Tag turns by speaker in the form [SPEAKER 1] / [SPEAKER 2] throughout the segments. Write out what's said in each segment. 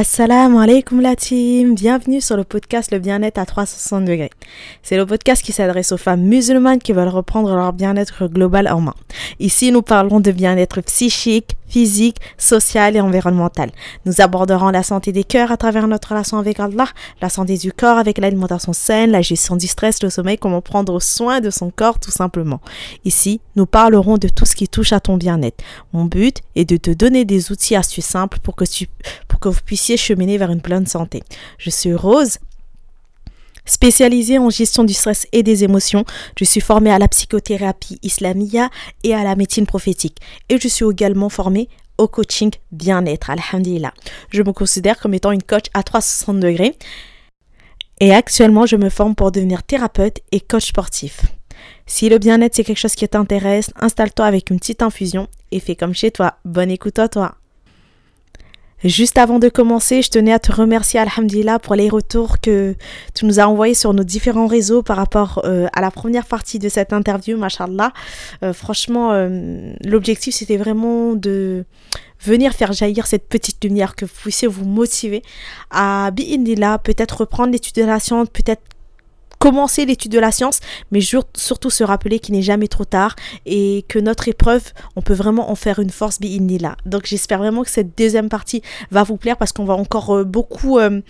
[SPEAKER 1] Assalamu alaikum la team, bienvenue sur le podcast Le bien-être à 360 degrés. C'est le podcast qui s'adresse aux femmes musulmanes qui veulent reprendre leur bien-être global en main. Ici, nous parlerons de bien-être psychique, physique, social et environnemental. Nous aborderons la santé des cœurs à travers notre relation avec Allah, la santé du corps avec l'alimentation saine, la gestion du stress, le sommeil, comment prendre soin de son corps tout simplement. Ici, nous parlerons de tout ce qui touche à ton bien-être. Mon but est de te donner des outils astuces simples pour que, tu, pour que vous puissiez cheminer vers une pleine santé. Je suis Rose, Spécialisée en gestion du stress et des émotions, je suis formée à la psychothérapie islamia et à la médecine prophétique. Et je suis également formée au coaching bien-être, alhamdulillah. Je me considère comme étant une coach à 360 degrés. Et actuellement, je me forme pour devenir thérapeute et coach sportif. Si le bien-être c'est quelque chose qui t'intéresse, installe-toi avec une petite infusion et fais comme chez toi. Bonne écoute à toi. Juste avant de commencer, je tenais à te remercier, Alhamdulillah, pour les retours que tu nous as envoyés sur nos différents réseaux par rapport euh, à la première partie de cette interview, mashallah. Euh, franchement, euh, l'objectif, c'était vraiment de venir faire jaillir cette petite lumière, que vous puissiez vous motiver à, bi'indillah, peut-être reprendre l'étude de la science, peut-être commencer l'étude de la science, mais surtout se rappeler qu'il n'est jamais trop tard et que notre épreuve, on peut vraiment en faire une force là. Donc j'espère vraiment que cette deuxième partie va vous plaire parce qu'on va encore euh, beaucoup euh,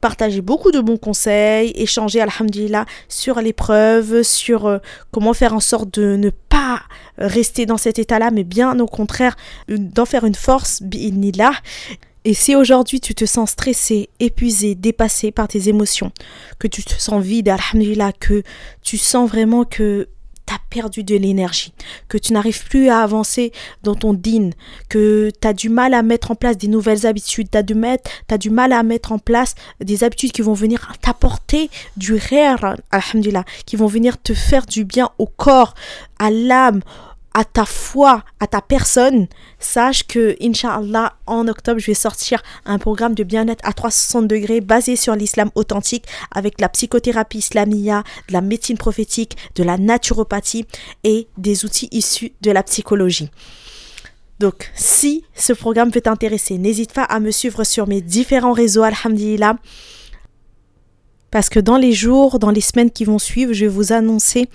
[SPEAKER 1] partager beaucoup de bons conseils, échanger, alhamdulillah, sur l'épreuve, sur euh, comment faire en sorte de ne pas rester dans cet état-là, mais bien au contraire, d'en faire une force, là. Et si aujourd'hui tu te sens stressé, épuisé, dépassé par tes émotions, que tu te sens vide, alhamdulillah, que tu sens vraiment que tu as perdu de l'énergie, que tu n'arrives plus à avancer dans ton din, que tu as du mal à mettre en place des nouvelles habitudes, tu as, du mal à mettre en place des habitudes qui vont venir t'apporter du rire, alhamdulillah, qui vont venir te faire du bien au corps, à l'âme, à ta foi, à ta personne, sache que, Inch'Allah, en octobre, je vais sortir un programme de bien-être à 360 degrés basé sur l'islam authentique avec la psychothérapie islamia, de la médecine prophétique, de la naturopathie et des outils issus de la psychologie. Donc, si ce programme peut t'intéresser, n'hésite pas à me suivre sur mes différents réseaux, alhamdulillah. Parce que dans les jours, dans les semaines qui vont suivre, je vais vous annoncer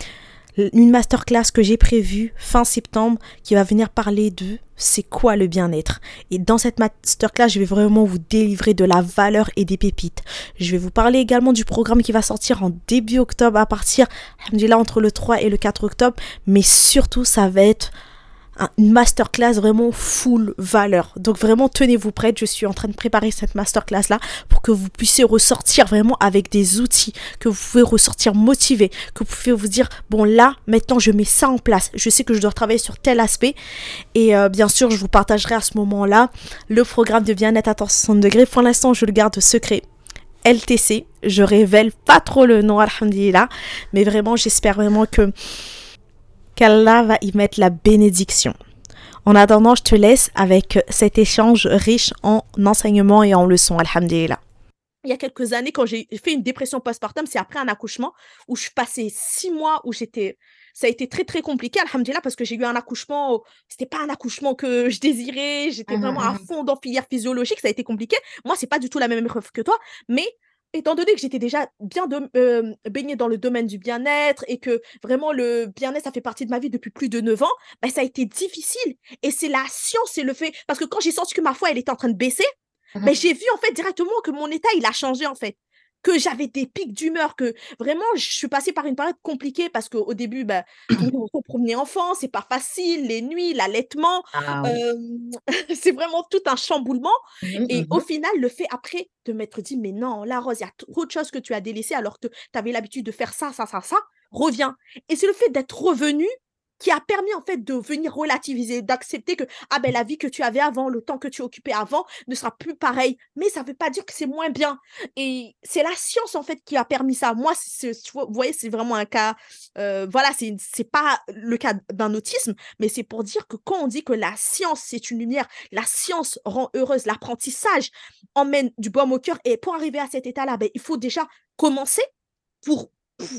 [SPEAKER 1] une masterclass que j'ai prévue fin septembre qui va venir parler de c'est quoi le bien-être. Et dans cette masterclass, je vais vraiment vous délivrer de la valeur et des pépites. Je vais vous parler également du programme qui va sortir en début octobre à partir, là entre le 3 et le 4 octobre. Mais surtout, ça va être une masterclass vraiment full valeur. Donc vraiment tenez-vous prête, je suis en train de préparer cette masterclass là pour que vous puissiez ressortir vraiment avec des outils, que vous pouvez ressortir motivé, que vous pouvez vous dire bon là maintenant je mets ça en place, je sais que je dois travailler sur tel aspect et euh, bien sûr je vous partagerai à ce moment-là le programme de bien-être à 360 degrés. Pour l'instant je le garde secret. LTC, je révèle pas trop le nom, alhamdulillah, mais vraiment j'espère vraiment que qu'Allah va y mettre la bénédiction. En attendant, je te laisse avec cet échange riche en enseignements et en leçons, alhamdulillah.
[SPEAKER 2] Il y a quelques années, quand j'ai fait une dépression postpartum, c'est après un accouchement où je passais six mois où j'étais ça a été très très compliqué alhamdulillah parce que j'ai eu un accouchement c'était pas un accouchement que je désirais j'étais mmh vraiment à mmh fond dans filière physiologique ça a été compliqué moi c'est pas du tout la même épreuve que toi mais étant donné que j'étais déjà bien de, baignée dans le domaine du bien-être et que vraiment le bien-être, ça fait partie de ma vie depuis plus de 9 ans, bah, ça a été difficile. Et c'est la science et le fait. Parce que quand j'ai senti que ma foi, elle était en train de baisser, mmh bah, j'ai vu en fait directement que mon état, il a changé en fait que j'avais des pics d'humeur, que vraiment, je suis passée par une période compliquée parce qu'au début, bah, son premier enfant, c'est pas facile, les nuits, l'allaitement, ah c'est vraiment tout un chamboulement. Mmh et au mmh final, le fait après de m'être dit, mais non, la Rose, il y a trop de choses que tu as délaissées alors que tu avais l'habitude de faire ça, ça, ça, ça, reviens. Et c'est le fait d'être revenu qui a permis en fait de venir relativiser, d'accepter que ah ben la vie que tu avais avant, le temps que tu occupais avant ne sera plus pareil. Mais ça ne veut pas dire que c'est moins bien. Et c'est la science en fait qui a permis ça. Moi, vous voyez, c'est vraiment un cas. Euh, voilà, c'est c'est pas le cas d'un autisme, mais c'est pour dire que quand on dit que la science c'est une lumière, la science rend heureuse, l'apprentissage emmène du baume au cœur. Et pour arriver à cet état-là, ben, il faut déjà commencer pour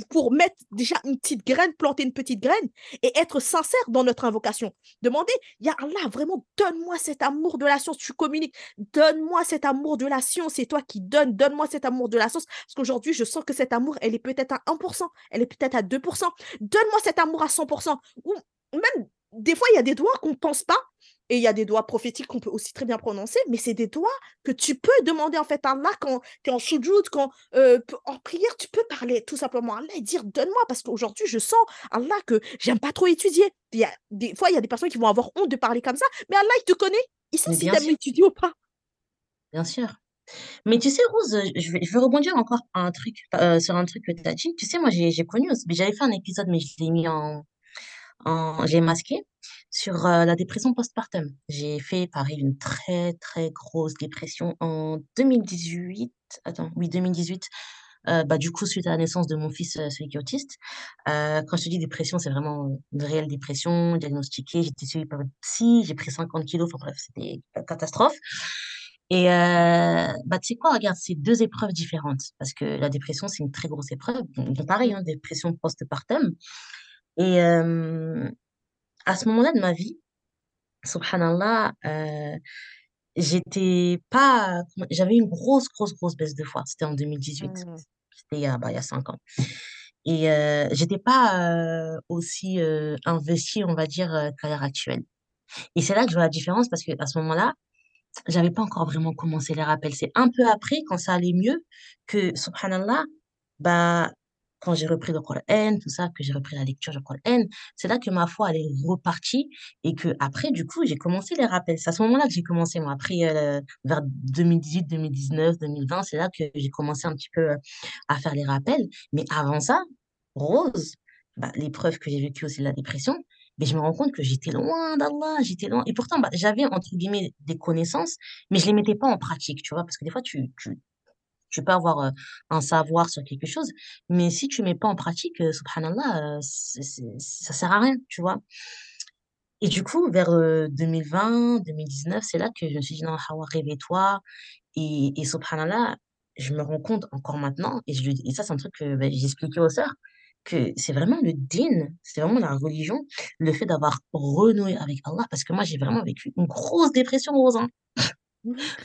[SPEAKER 1] pour mettre déjà une petite graine, planter une petite graine et être sincère dans notre invocation. Demander, Ya Allah, vraiment, donne-moi cet amour de la science. Tu communiques, donne-moi cet amour de la science. C'est toi qui donnes, donne-moi cet amour de la science. Parce qu'aujourd'hui, je sens que cet amour, elle est peut-être à 1%, elle est peut-être à 2%. Donne-moi cet amour à 100%. Ou même, des fois, il y a des doigts qu'on ne pense pas et il y a des doigts prophétiques qu'on peut aussi très bien prononcer, mais c'est des doigts que tu peux demander en fait à Allah quand tu es en soujoud, quand euh, en prière, tu peux parler tout simplement à Allah et dire donne-moi parce qu'aujourd'hui je sens Allah que j'aime pas trop étudier. Il y a des fois il y a des personnes qui vont avoir honte de parler comme ça, mais Allah il te connaît, il sait si tu aimes étudier ou pas.
[SPEAKER 2] Bien sûr. Mais tu sais, Rose, je vais, je vais rebondir encore un truc, euh, sur un truc que tu as dit. Tu sais, moi, j'ai connu, j'avais fait un épisode, mais je l'ai mis en, en j'ai masqué sur euh, la dépression postpartum. J'ai fait, pareil, une très, très grosse dépression en 2018. Attends, oui, 2018. Euh, bah, du coup, suite à la naissance de mon fils, euh, celui qui autiste. quand je te dis dépression, c'est vraiment une réelle dépression, diagnostiquée. J'étais suivie par une psy, j'ai pris 50 kilos, enfin bref, c'était une catastrophe. Et bah, tu sais quoi, regarde, c'est deux épreuves différentes. Parce que la dépression, c'est une très grosse épreuve. Donc, pareil, hein, dépression postpartum. Et à ce moment-là de ma vie, subhanallah, euh, j'étais pas. J'avais une grosse, grosse, grosse baisse de foi. C'était en 2018. Mmh. C'était il y a, bah, il y a cinq ans. Et euh, j'étais pas euh, aussi euh, investie, on va dire, qu'à l'heure actuelle. Et c'est là que je vois la différence parce que à ce moment-là, j'avais pas encore vraiment commencé les rappels. C'est un peu après, quand ça allait mieux, que, subhanallah, bah, quand j'ai repris le Coran, tout ça, que j'ai repris la lecture du Coran, c'est là que ma foi, elle est repartie et que après, du coup, j'ai commencé les rappels. C'est à ce moment-là que j'ai commencé, moi. Après, euh, vers 2018, 2019, 2020, c'est là que j'ai commencé un petit peu euh, à faire les rappels. Mais avant ça, Rose, bah, l'épreuve que j'ai vécue aussi de la dépression, mais je me rends compte que j'étais loin d'Allah, j'étais loin. Et pourtant, bah, j'avais, entre guillemets, des connaissances, mais je les mettais pas en pratique, tu vois, parce que des fois, tu, tu, tu peux avoir un savoir sur quelque chose, mais si tu mets pas en pratique, subhanallah, ça ça sert à rien, tu vois. Et du coup, vers 2020, 2019, c'est là que je me suis dit, non, Hawa, réveille-toi. Et, et subhanallah, je me rends compte encore maintenant, et, ça, c'est un truc que ben, j'ai expliqué aux sœurs, que c'est vraiment le din, c'est vraiment la religion, le fait d'avoir renoué avec Allah, parce que moi, j'ai vraiment vécu une grosse dépression, Rose.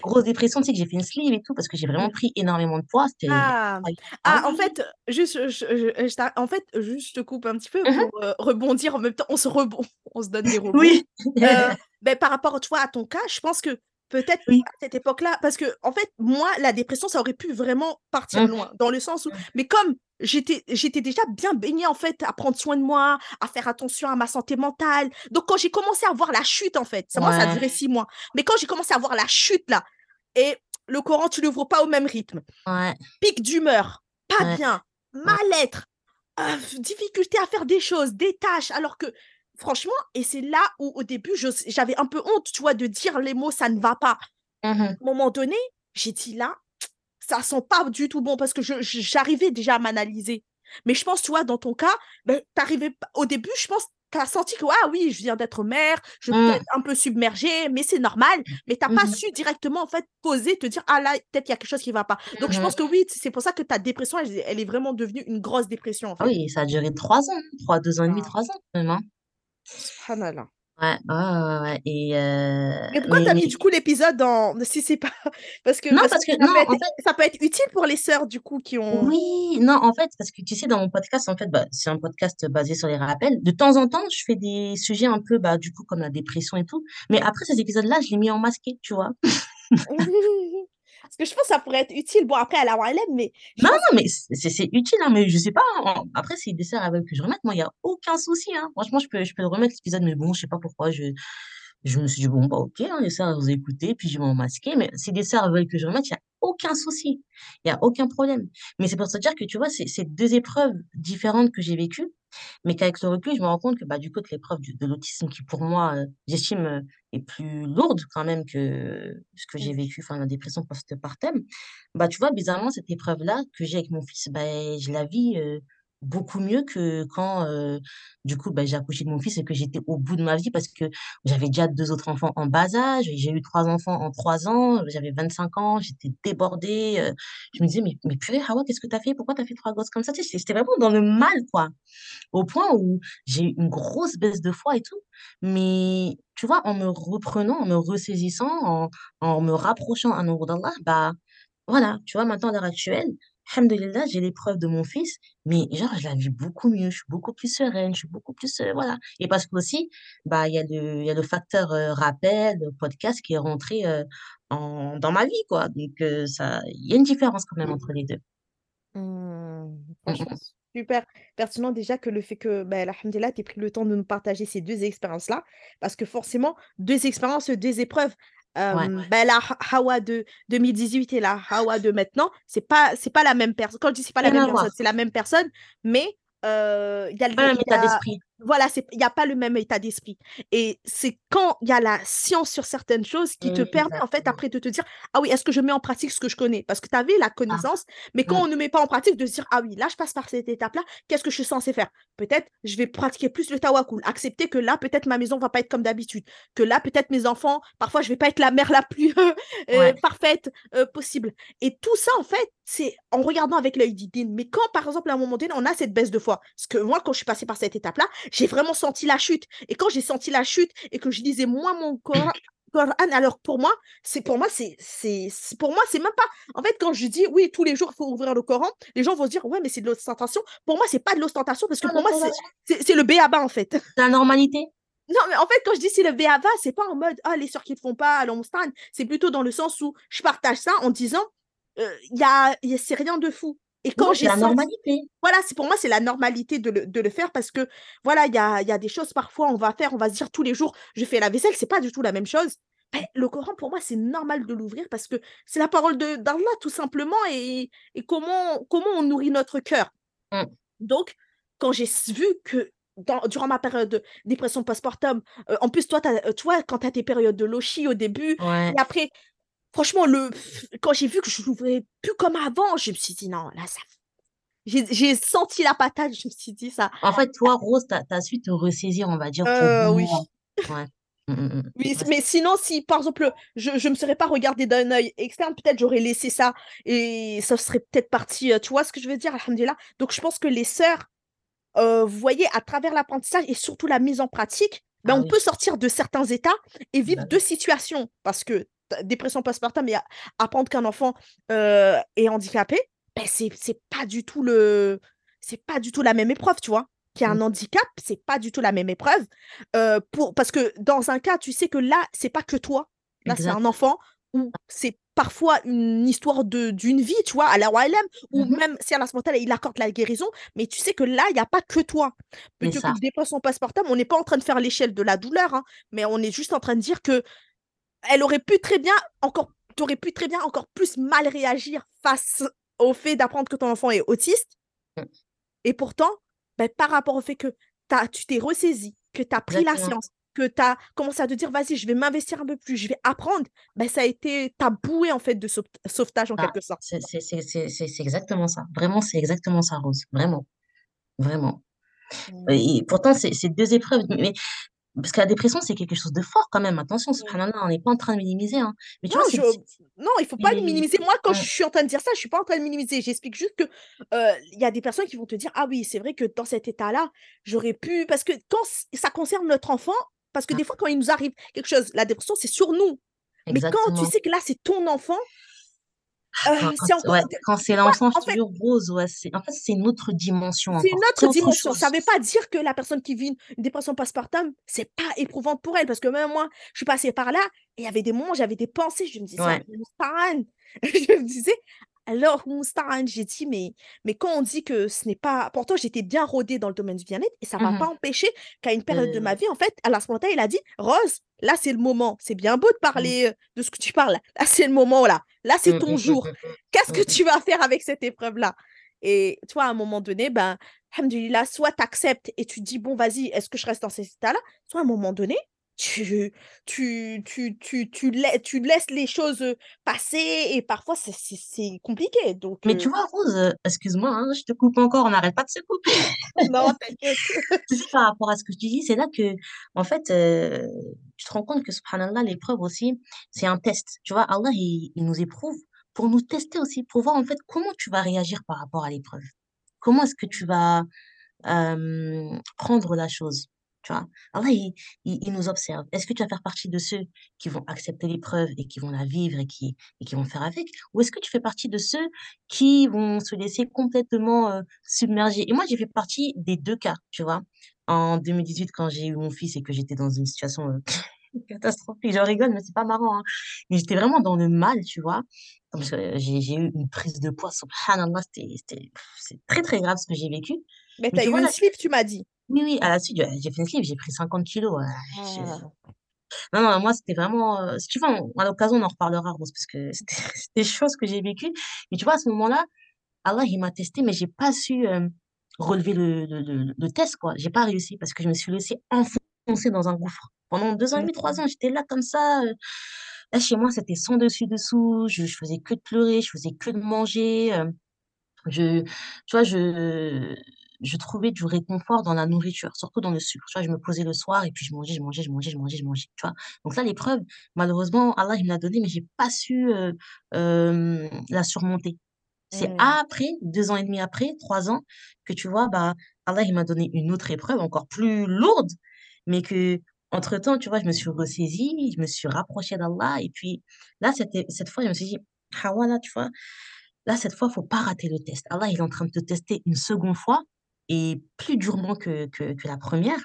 [SPEAKER 2] Grosse dépression, tu sais que j'ai fait une sleeve et tout parce que j'ai vraiment pris énormément de poids, c'était
[SPEAKER 1] Ah! Ah, en fait, juste, je je en fait, juste, te coupe un petit peu
[SPEAKER 2] Mmh
[SPEAKER 1] pour, euh, rebondir en même temps. On se rebond on se donne des rebonds.
[SPEAKER 2] Oui.
[SPEAKER 1] Euh, beh, par rapport, tu vois, à ton cas, je pense que peut-être
[SPEAKER 2] Oui.
[SPEAKER 1] à cette époque-là parce que en fait, moi, la dépression, ça aurait pu vraiment partir
[SPEAKER 2] Mmh.
[SPEAKER 1] loin, dans le sens où
[SPEAKER 2] Mmh.
[SPEAKER 1] mais comme j'étais j'étais déjà bien baignée, en fait, à prendre soin de moi, à faire attention à ma santé mentale. Donc quand j'ai commencé à voir la chute, en fait, ça moi, ça a duré 6 mois. Mais quand j'ai commencé à voir la chute là et le Coran, tu l'ouvres pas au même rythme.
[SPEAKER 2] Ouais.
[SPEAKER 1] Pic d'humeur, pas
[SPEAKER 2] Ouais.
[SPEAKER 1] bien, mal-être, heu, difficulté à faire des choses, des tâches, alors que franchement et c'est là où au début j'avais un peu honte, tu vois, de dire les mots: «Ça ne va pas».
[SPEAKER 2] Mmh
[SPEAKER 1] À un moment donné, j'ai dit: «Là, ça sent pas du tout bon» parce que j'arrivais déjà à m'analyser. Mais je pense, tu vois, dans ton cas, p au début, je pense, tu as senti que: «Ah oui, je viens d'être mère, je peux
[SPEAKER 2] Mmh.
[SPEAKER 1] être un peu submergée, mais c'est normal». Mais tu as
[SPEAKER 2] Mmh
[SPEAKER 1] pas
[SPEAKER 2] mh.
[SPEAKER 1] su directement, en fait, poser, te dire: «Ah là, peut-être il y a quelque chose qui va pas». Donc je
[SPEAKER 2] Mmh
[SPEAKER 1] pense que oui, c'est pour ça que ta dépression, elle elle est vraiment devenue une grosse dépression, en
[SPEAKER 2] Ah
[SPEAKER 1] fait.
[SPEAKER 2] oui, ça a duré 3 ans, 3, 2 ans et demi,
[SPEAKER 1] Ah.
[SPEAKER 2] 3 ans même, hein.
[SPEAKER 1] Subhanallah.
[SPEAKER 2] Ouais, ouais, ouais, ouais et heu,
[SPEAKER 1] Mais pourquoi tu
[SPEAKER 2] mais
[SPEAKER 1] as
[SPEAKER 2] mais
[SPEAKER 1] mis du coup l'épisode en si c'est pas parce que
[SPEAKER 2] Non,
[SPEAKER 1] parce que
[SPEAKER 2] parce que
[SPEAKER 1] ça
[SPEAKER 2] non,
[SPEAKER 1] peut
[SPEAKER 2] en
[SPEAKER 1] être
[SPEAKER 2] fait
[SPEAKER 1] ça peut être utile pour les sœurs du coup qui ont
[SPEAKER 2] Oui, non, en fait, parce que tu sais, dans mon podcast, en fait, bah, c'est un podcast basé sur les rappels. De temps en temps, je fais des sujets un peu, bah, du coup, comme la dépression et tout. Mais après ces épisodes-là, je l'ai mis en masqué, tu vois.
[SPEAKER 1] Parce que je pense que ça pourrait être utile. Bon après Allahu a'lem, mais je
[SPEAKER 2] Non, non, mais c'est utile, hein, mais je sais pas, hein. Après, si des sœurs, elles veulent que je remette, moi, il y a aucun souci, hein. Franchement, je peux je peux le remettre l'épisode, mais bon, je sais pas pourquoi je je me suis dit: «Bon, bah, OK, hein, les elles ont écouté, puis je vais masquer». Mais si des sœurs veulent que je remette, il y a aucun souci. Il y a aucun problème. Mais c'est pour te dire que, tu vois, c'est 2 épreuves différentes que j'ai vécues, mais qu'avec le recul, je me rends compte que, bah, du coup, l'épreuve de l'autisme qui, pour moi, heu, j'estime, heu, est plus lourde quand même que ce que j'ai vécu, enfin, la dépression postpartum. Bah, tu vois, bizarrement, cette épreuve-là que j'ai avec mon fils, beh, je la vis, heu, beaucoup mieux que quand, du coup, bah, j'ai accouché de mon fils et que j'étais au bout de ma vie parce que j'avais déjà deux autres enfants en bas âge. J'ai eu trois enfants en trois ans. J'avais 25 ans. J'étais débordée. je me disais, mais, mais purée, Hawa, qu'est-ce que t'as fait? Pourquoi t'as fait trois gosses comme ça? Tu C'était vraiment dans le mal, quoi. Au point où j'ai eu une grosse baisse de foi et tout. Mais tu vois, en me reprenant, en me ressaisissant, en, en me rapprochant à nouveau d'Allah, bah voilà, tu vois, maintenant à l'heure actuelle, Alhamdulillah, j'ai les preuves de mon fils, mais genre, je la vis beaucoup mieux, je suis beaucoup plus sereine, je suis beaucoup plus, euh, voilà. Et parce que aussi, bah, il y a le, il y a le facteur euh, rappel, le podcast qui est rentré euh, en, dans ma vie, quoi. Donc, euh, ça, il y a une différence quand même entre les deux.
[SPEAKER 1] Mmh,
[SPEAKER 2] Mm,
[SPEAKER 1] franchement,
[SPEAKER 2] mm.
[SPEAKER 1] super pertinent déjà que le fait que, ben, alhamdoulilah, tu pris le temps de nous partager ces deux expériences-là, parce que forcément, deux expériences, deux épreuves.
[SPEAKER 2] Ouais,
[SPEAKER 1] ben, la Ha- Hawa de 2018 et la Hawa de maintenant, c'est pas, c'est pas la même personne. Quand je dis c'est pas la même
[SPEAKER 2] voir.
[SPEAKER 1] personne, c'est la même personne, mais euh, il y a, le-
[SPEAKER 2] Pas le même état d'esprit.
[SPEAKER 1] Voilà, c'est, il n'y a pas le même état d'esprit. Et c'est quand il y a la science sur certaines choses qui te permet, en fait, après de te dire, ah oui, est-ce que je mets en pratique ce que je connais? Parce que tu avais la
[SPEAKER 2] Ah,
[SPEAKER 1] connaissance, mais quand on ne met pas en pratique, de se dire, ah oui, là, je passe par cette étape-là, qu'est-ce que je suis censé faire? Peut-être, je vais pratiquer plus le tawakul, accepter que là, peut-être ma maison va pas être comme d'habitude, que là, peut-être mes enfants, parfois, je vais pas être la mère la plus euh, euh,
[SPEAKER 2] ouais,
[SPEAKER 1] parfaite euh, possible. Et tout ça, en fait, c'est en regardant avec l'œil d'Idine. Mais quand, par exemple, à un moment donné, on a cette baisse de foi, parce que moi, quand je suis passée par cette étape-là, j'ai vraiment senti la chute. Et quand j'ai senti la chute et que je lisais moi mon Coran, Coran, alors pour moi, c'est pour moi, c'est, pour moi, c'est même pas. En fait, quand je dis oui, tous les jours, il faut ouvrir le Coran, les gens vont se dire ouais, mais c'est de l'ostentation. Pour moi, c'est pas de l'ostentation parce que
[SPEAKER 2] Pas
[SPEAKER 1] pour moi, c'est, le béaba en fait.
[SPEAKER 2] La normalité.
[SPEAKER 1] Non, mais en fait, quand je dis c'est le béaba, c'est pas en mode ah, les sœurs qui ne font pas, allons stan. C'est plutôt dans le sens où je partage ça en disant euh, il y a, y a- c'est rien de fou. Et quand j'ai
[SPEAKER 2] la
[SPEAKER 1] senti
[SPEAKER 2] normalité.
[SPEAKER 1] voilà, c'est pour moi, c'est la normalité de le, de le faire parce que, voilà, il y a, y a des choses parfois, on va faire, on va se dire tous les jours, je fais la vaisselle, c'est pas du tout la même chose. Mais le Coran, pour moi, c'est normal de l'ouvrir parce que c'est la parole d'Allah, tout simplement, et, et comment, comment on nourrit notre cœur.
[SPEAKER 2] Mm,
[SPEAKER 1] Donc, quand j'ai vu que dans- durant ma période de dépression postpartum, euh, en plus, toi, t'as- euh, tu vois, quand tu as tes périodes de lochi au début,
[SPEAKER 2] Ouais.
[SPEAKER 1] et après, franchement, le, quand j'ai vu que je l'ouvrais plus comme avant, je me suis dit, non, là, ça j'ai senti la patate, je me suis dit ça.
[SPEAKER 2] En fait, toi, Rose, t'as, t'as su te ressaisir, on va dire,
[SPEAKER 1] Euh, oui.
[SPEAKER 2] moment. Ouais. Mm, mm, mm.
[SPEAKER 1] Oui, mais sinon, si par exemple, je ne me serais pas regardée d'un œil externe, peut-être j'aurais laissé ça et ça serait peut-être parti. euh, Tu vois ce que je veux dire, alhamdulillah. Donc, je pense que les sœurs, euh, vous voyez, à travers l'apprentissage et surtout la mise en pratique, ben,
[SPEAKER 2] Ah
[SPEAKER 1] on
[SPEAKER 2] oui,
[SPEAKER 1] peut sortir de certains états et vivre
[SPEAKER 2] bah
[SPEAKER 1] deux situations. Parce que dépression postpartum et apprendre qu'un enfant euh, est handicapé, ben, c'est pas du tout le c'est pas du tout la même épreuve, tu vois. Qu'il y a un handicap, c'est pas du tout la même épreuve. Euh, pour, parce que dans un cas, tu sais que là, c'est pas que toi. Là, c'est un enfant ou c'est parfois une histoire de d'une vie, tu vois, à la OLM, ou
[SPEAKER 2] Mhm.
[SPEAKER 1] même si à la spontane, il accorde la guérison, mais tu sais que là, il n'y a pas que toi. Plutôt
[SPEAKER 2] ça.
[SPEAKER 1] qu'une dépression postpartum, on n'est pas en train de faire l'échelle de la douleur, hein, mais on est juste en train de dire que elle aurait pu très bien encore, t'aurais pu très bien encore plus mal réagir face au fait d'apprendre que ton enfant est autiste.
[SPEAKER 2] Mm,
[SPEAKER 1] Et pourtant, ben, par rapport au fait que t'as- tu t'es ressaisi, que tu as pris la science, que tu as commencé à te dire, vas-y, je vais m'investir un peu plus, je vais apprendre, ben, ça a été ta bouée en fait de sauve- sauvetage en
[SPEAKER 2] Ah,
[SPEAKER 1] quelque sorte.
[SPEAKER 2] c'est c'est- c'est- c'est- c'est- c'est exactement ça. Vraiment, c'est exactement ça, Rose. Vraiment. Vraiment. Et pourtant, c'est c'est deux épreuves. Mais, parce que la dépression, c'est quelque chose de fort quand même. Attention,
[SPEAKER 1] Mm.
[SPEAKER 2] subhanallah, on n'est pas en train de minimiser. Hein. Mais tu
[SPEAKER 1] Non,
[SPEAKER 2] vois, c'est.
[SPEAKER 1] je...
[SPEAKER 2] c'est-
[SPEAKER 1] non, il faut pas le minimiser. Moi, quand je suis en train de dire ça, je suis pas en train de minimiser. J'explique juste que euh, il y a des personnes qui vont te dire, ah oui, c'est vrai que dans cet état-là, j'aurais pu... Parce que quand ça concerne notre enfant, parce que des fois, quand il nous arrive quelque chose, la dépression, c'est sur nous. Mais quand tu sais que là, c'est ton enfant, euh,
[SPEAKER 2] quand
[SPEAKER 1] c'est
[SPEAKER 2] ouais, quand l'enfant,
[SPEAKER 1] fait,
[SPEAKER 2] jure, Rose, ouais, c'est, en fait, c'est une autre dimension
[SPEAKER 1] c'est une autre
[SPEAKER 2] autre
[SPEAKER 1] dimension. Ça ne veut pas dire que la personne qui vit une dépression postpartum, c'est pas éprouvante pour elle. Parce que même moi, je suis passée par là et il y avait des moments, j'avais des pensées. Je me disais,
[SPEAKER 2] Ouais.
[SPEAKER 1] Je me disais, alors j'ai dit, mais, mais quand on dit que ce n'est pas. Pourtant, j'étais bien rodée dans le domaine du bien-être et ça ne m'a pas
[SPEAKER 2] Mhm.
[SPEAKER 1] empêché qu'à une période de ma
[SPEAKER 2] Euh,
[SPEAKER 1] vie, en fait, à la spontanée, il a dit, Rose, là, c'est le moment. C'est bien beau de
[SPEAKER 2] mm,
[SPEAKER 1] parler euh, de ce que tu parles. Là, c'est le moment, là. Là, c'est ton jour. Qu'est-ce que tu vas faire avec cette épreuve-là? Et toi, à un moment donné, ben, Alhamdulillah, soit tu acceptes et tu dis, bon, vas-y, est-ce que je reste dans cet état-là? Soit à un moment donné, tu tu tu tu tu lai tu laisses les choses, passer et parfois c'est compliqué donc
[SPEAKER 2] Mais tu vois, Rose, excuse-moi, hein, je te coupe encore, on n'arrête pas de se couper.
[SPEAKER 1] Non, t'inquiète.
[SPEAKER 2] Par rapport à ce que tu dis, c'est là que, en fait, tu te rends compte que subhanallah, l'épreuve aussi, c'est un test. Tu vois, Allah, il il nous éprouve pour nous tester aussi, pour voir, en fait, comment tu vas réagir par rapport à l'épreuve. Comment est-ce que tu vas, prendre la chose, tu vois? Allah, il il il nous observe. Est-ce que tu vas faire partie de ceux qui vont accepter l'épreuve et qui vont la vivre et qui et qui vont faire avec? Ou est-ce que tu fais partie de ceux qui vont se laisser complètement, heu, submerger? Et moi, j'ai fait partie des 2 cas, tu vois? En 2018, quand j'ai eu mon fils et que j'étais dans une situation, heu, catastrophique, je rigole, mais c'est pas marrant, hein. Mais j'étais vraiment dans le mal, tu vois? Parce que j'ai eu une prise de poids, subhanallah, c'est très, très grave ce que j'ai vécu.
[SPEAKER 1] Mais
[SPEAKER 2] Mais
[SPEAKER 1] tu as
[SPEAKER 2] tu
[SPEAKER 1] eu
[SPEAKER 2] vois
[SPEAKER 1] une
[SPEAKER 2] là
[SPEAKER 1] slip, tu m'as dit?
[SPEAKER 2] Oui, oui, à la suite, j'ai fait une slip, j'ai pris 50 kilogrammes, heu, je
[SPEAKER 1] Ah.
[SPEAKER 2] non, non, moi, c'était vraiment, si tu veux, on à l'occasion, on en reparlera Rose, parce que c'était c'était des choses que j'ai vécues. Mais tu vois, à ce moment-là, Allah, il m'a testée, mais j'ai pas su, hem, relever le le le le test, quoi. J'ai pas réussi parce que je me suis laissée enfoncer dans un gouffre. Pendant 2 ans et demi, 3
[SPEAKER 1] mh.
[SPEAKER 2] ans, j'étais là comme ça, heu, là, chez moi, c'était sans dessus dessous, je je faisais que de pleurer, je faisais que de manger, je tu vois, je je trouvais du réconfort dans la nourriture, surtout dans le sucre. Tu vois, je me posais le soir et puis je mangeais, je mangeais, je mangeais, je mangeais, je mangeais, tu vois? Donc là, l'épreuve, malheureusement, Allah, il me l'a donnée, mais j'ai pas su, heu, hem, la surmonter. C'est
[SPEAKER 1] Mmh.
[SPEAKER 2] après, 2 ans et demi après, 3 ans, que tu vois, bah, Allah, il m'a donné une autre épreuve encore plus lourde, mais qu'entre-temps, tu vois, je me suis ressaisie, je me suis rapprochée d'Allah et puis là, cette fois, je me suis dit: «Ah voilà», tu vois? Là, cette fois, faut pas rater le test. Allah, il est en train de te tester une seconde fois et plus durement que que la première.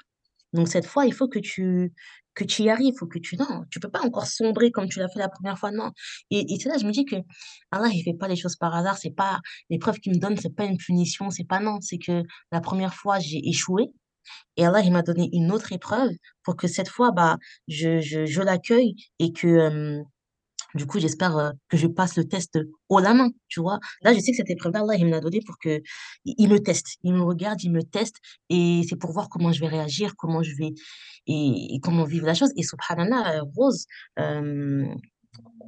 [SPEAKER 2] Donc cette fois, il faut que tu que tu y arrives, il faut que tu non, tu peux pas encore sombrer comme tu l'as fait la première fois, non. Et et c'est là, je me dis que Allah, il fait pas les choses par hasard, c'est pas l'épreuve qu'il me donne, c'est pas une punition, c'est pas non, c'est que la première fois, j'ai échoué et Allah, il m'a donné une autre épreuve pour que cette fois, bah, je je je l'accueille et que, du coup, j'espère, heu, que je passe le test, haut la main, tu vois? Là, je sais que cette épreuve-là, Allah, il me l'a donnée pour que il il me teste. Il me regarde, il me teste et c'est pour voir comment je vais réagir, comment je vais et et comment vivre la chose et subhanallah, heu, Rose, hem,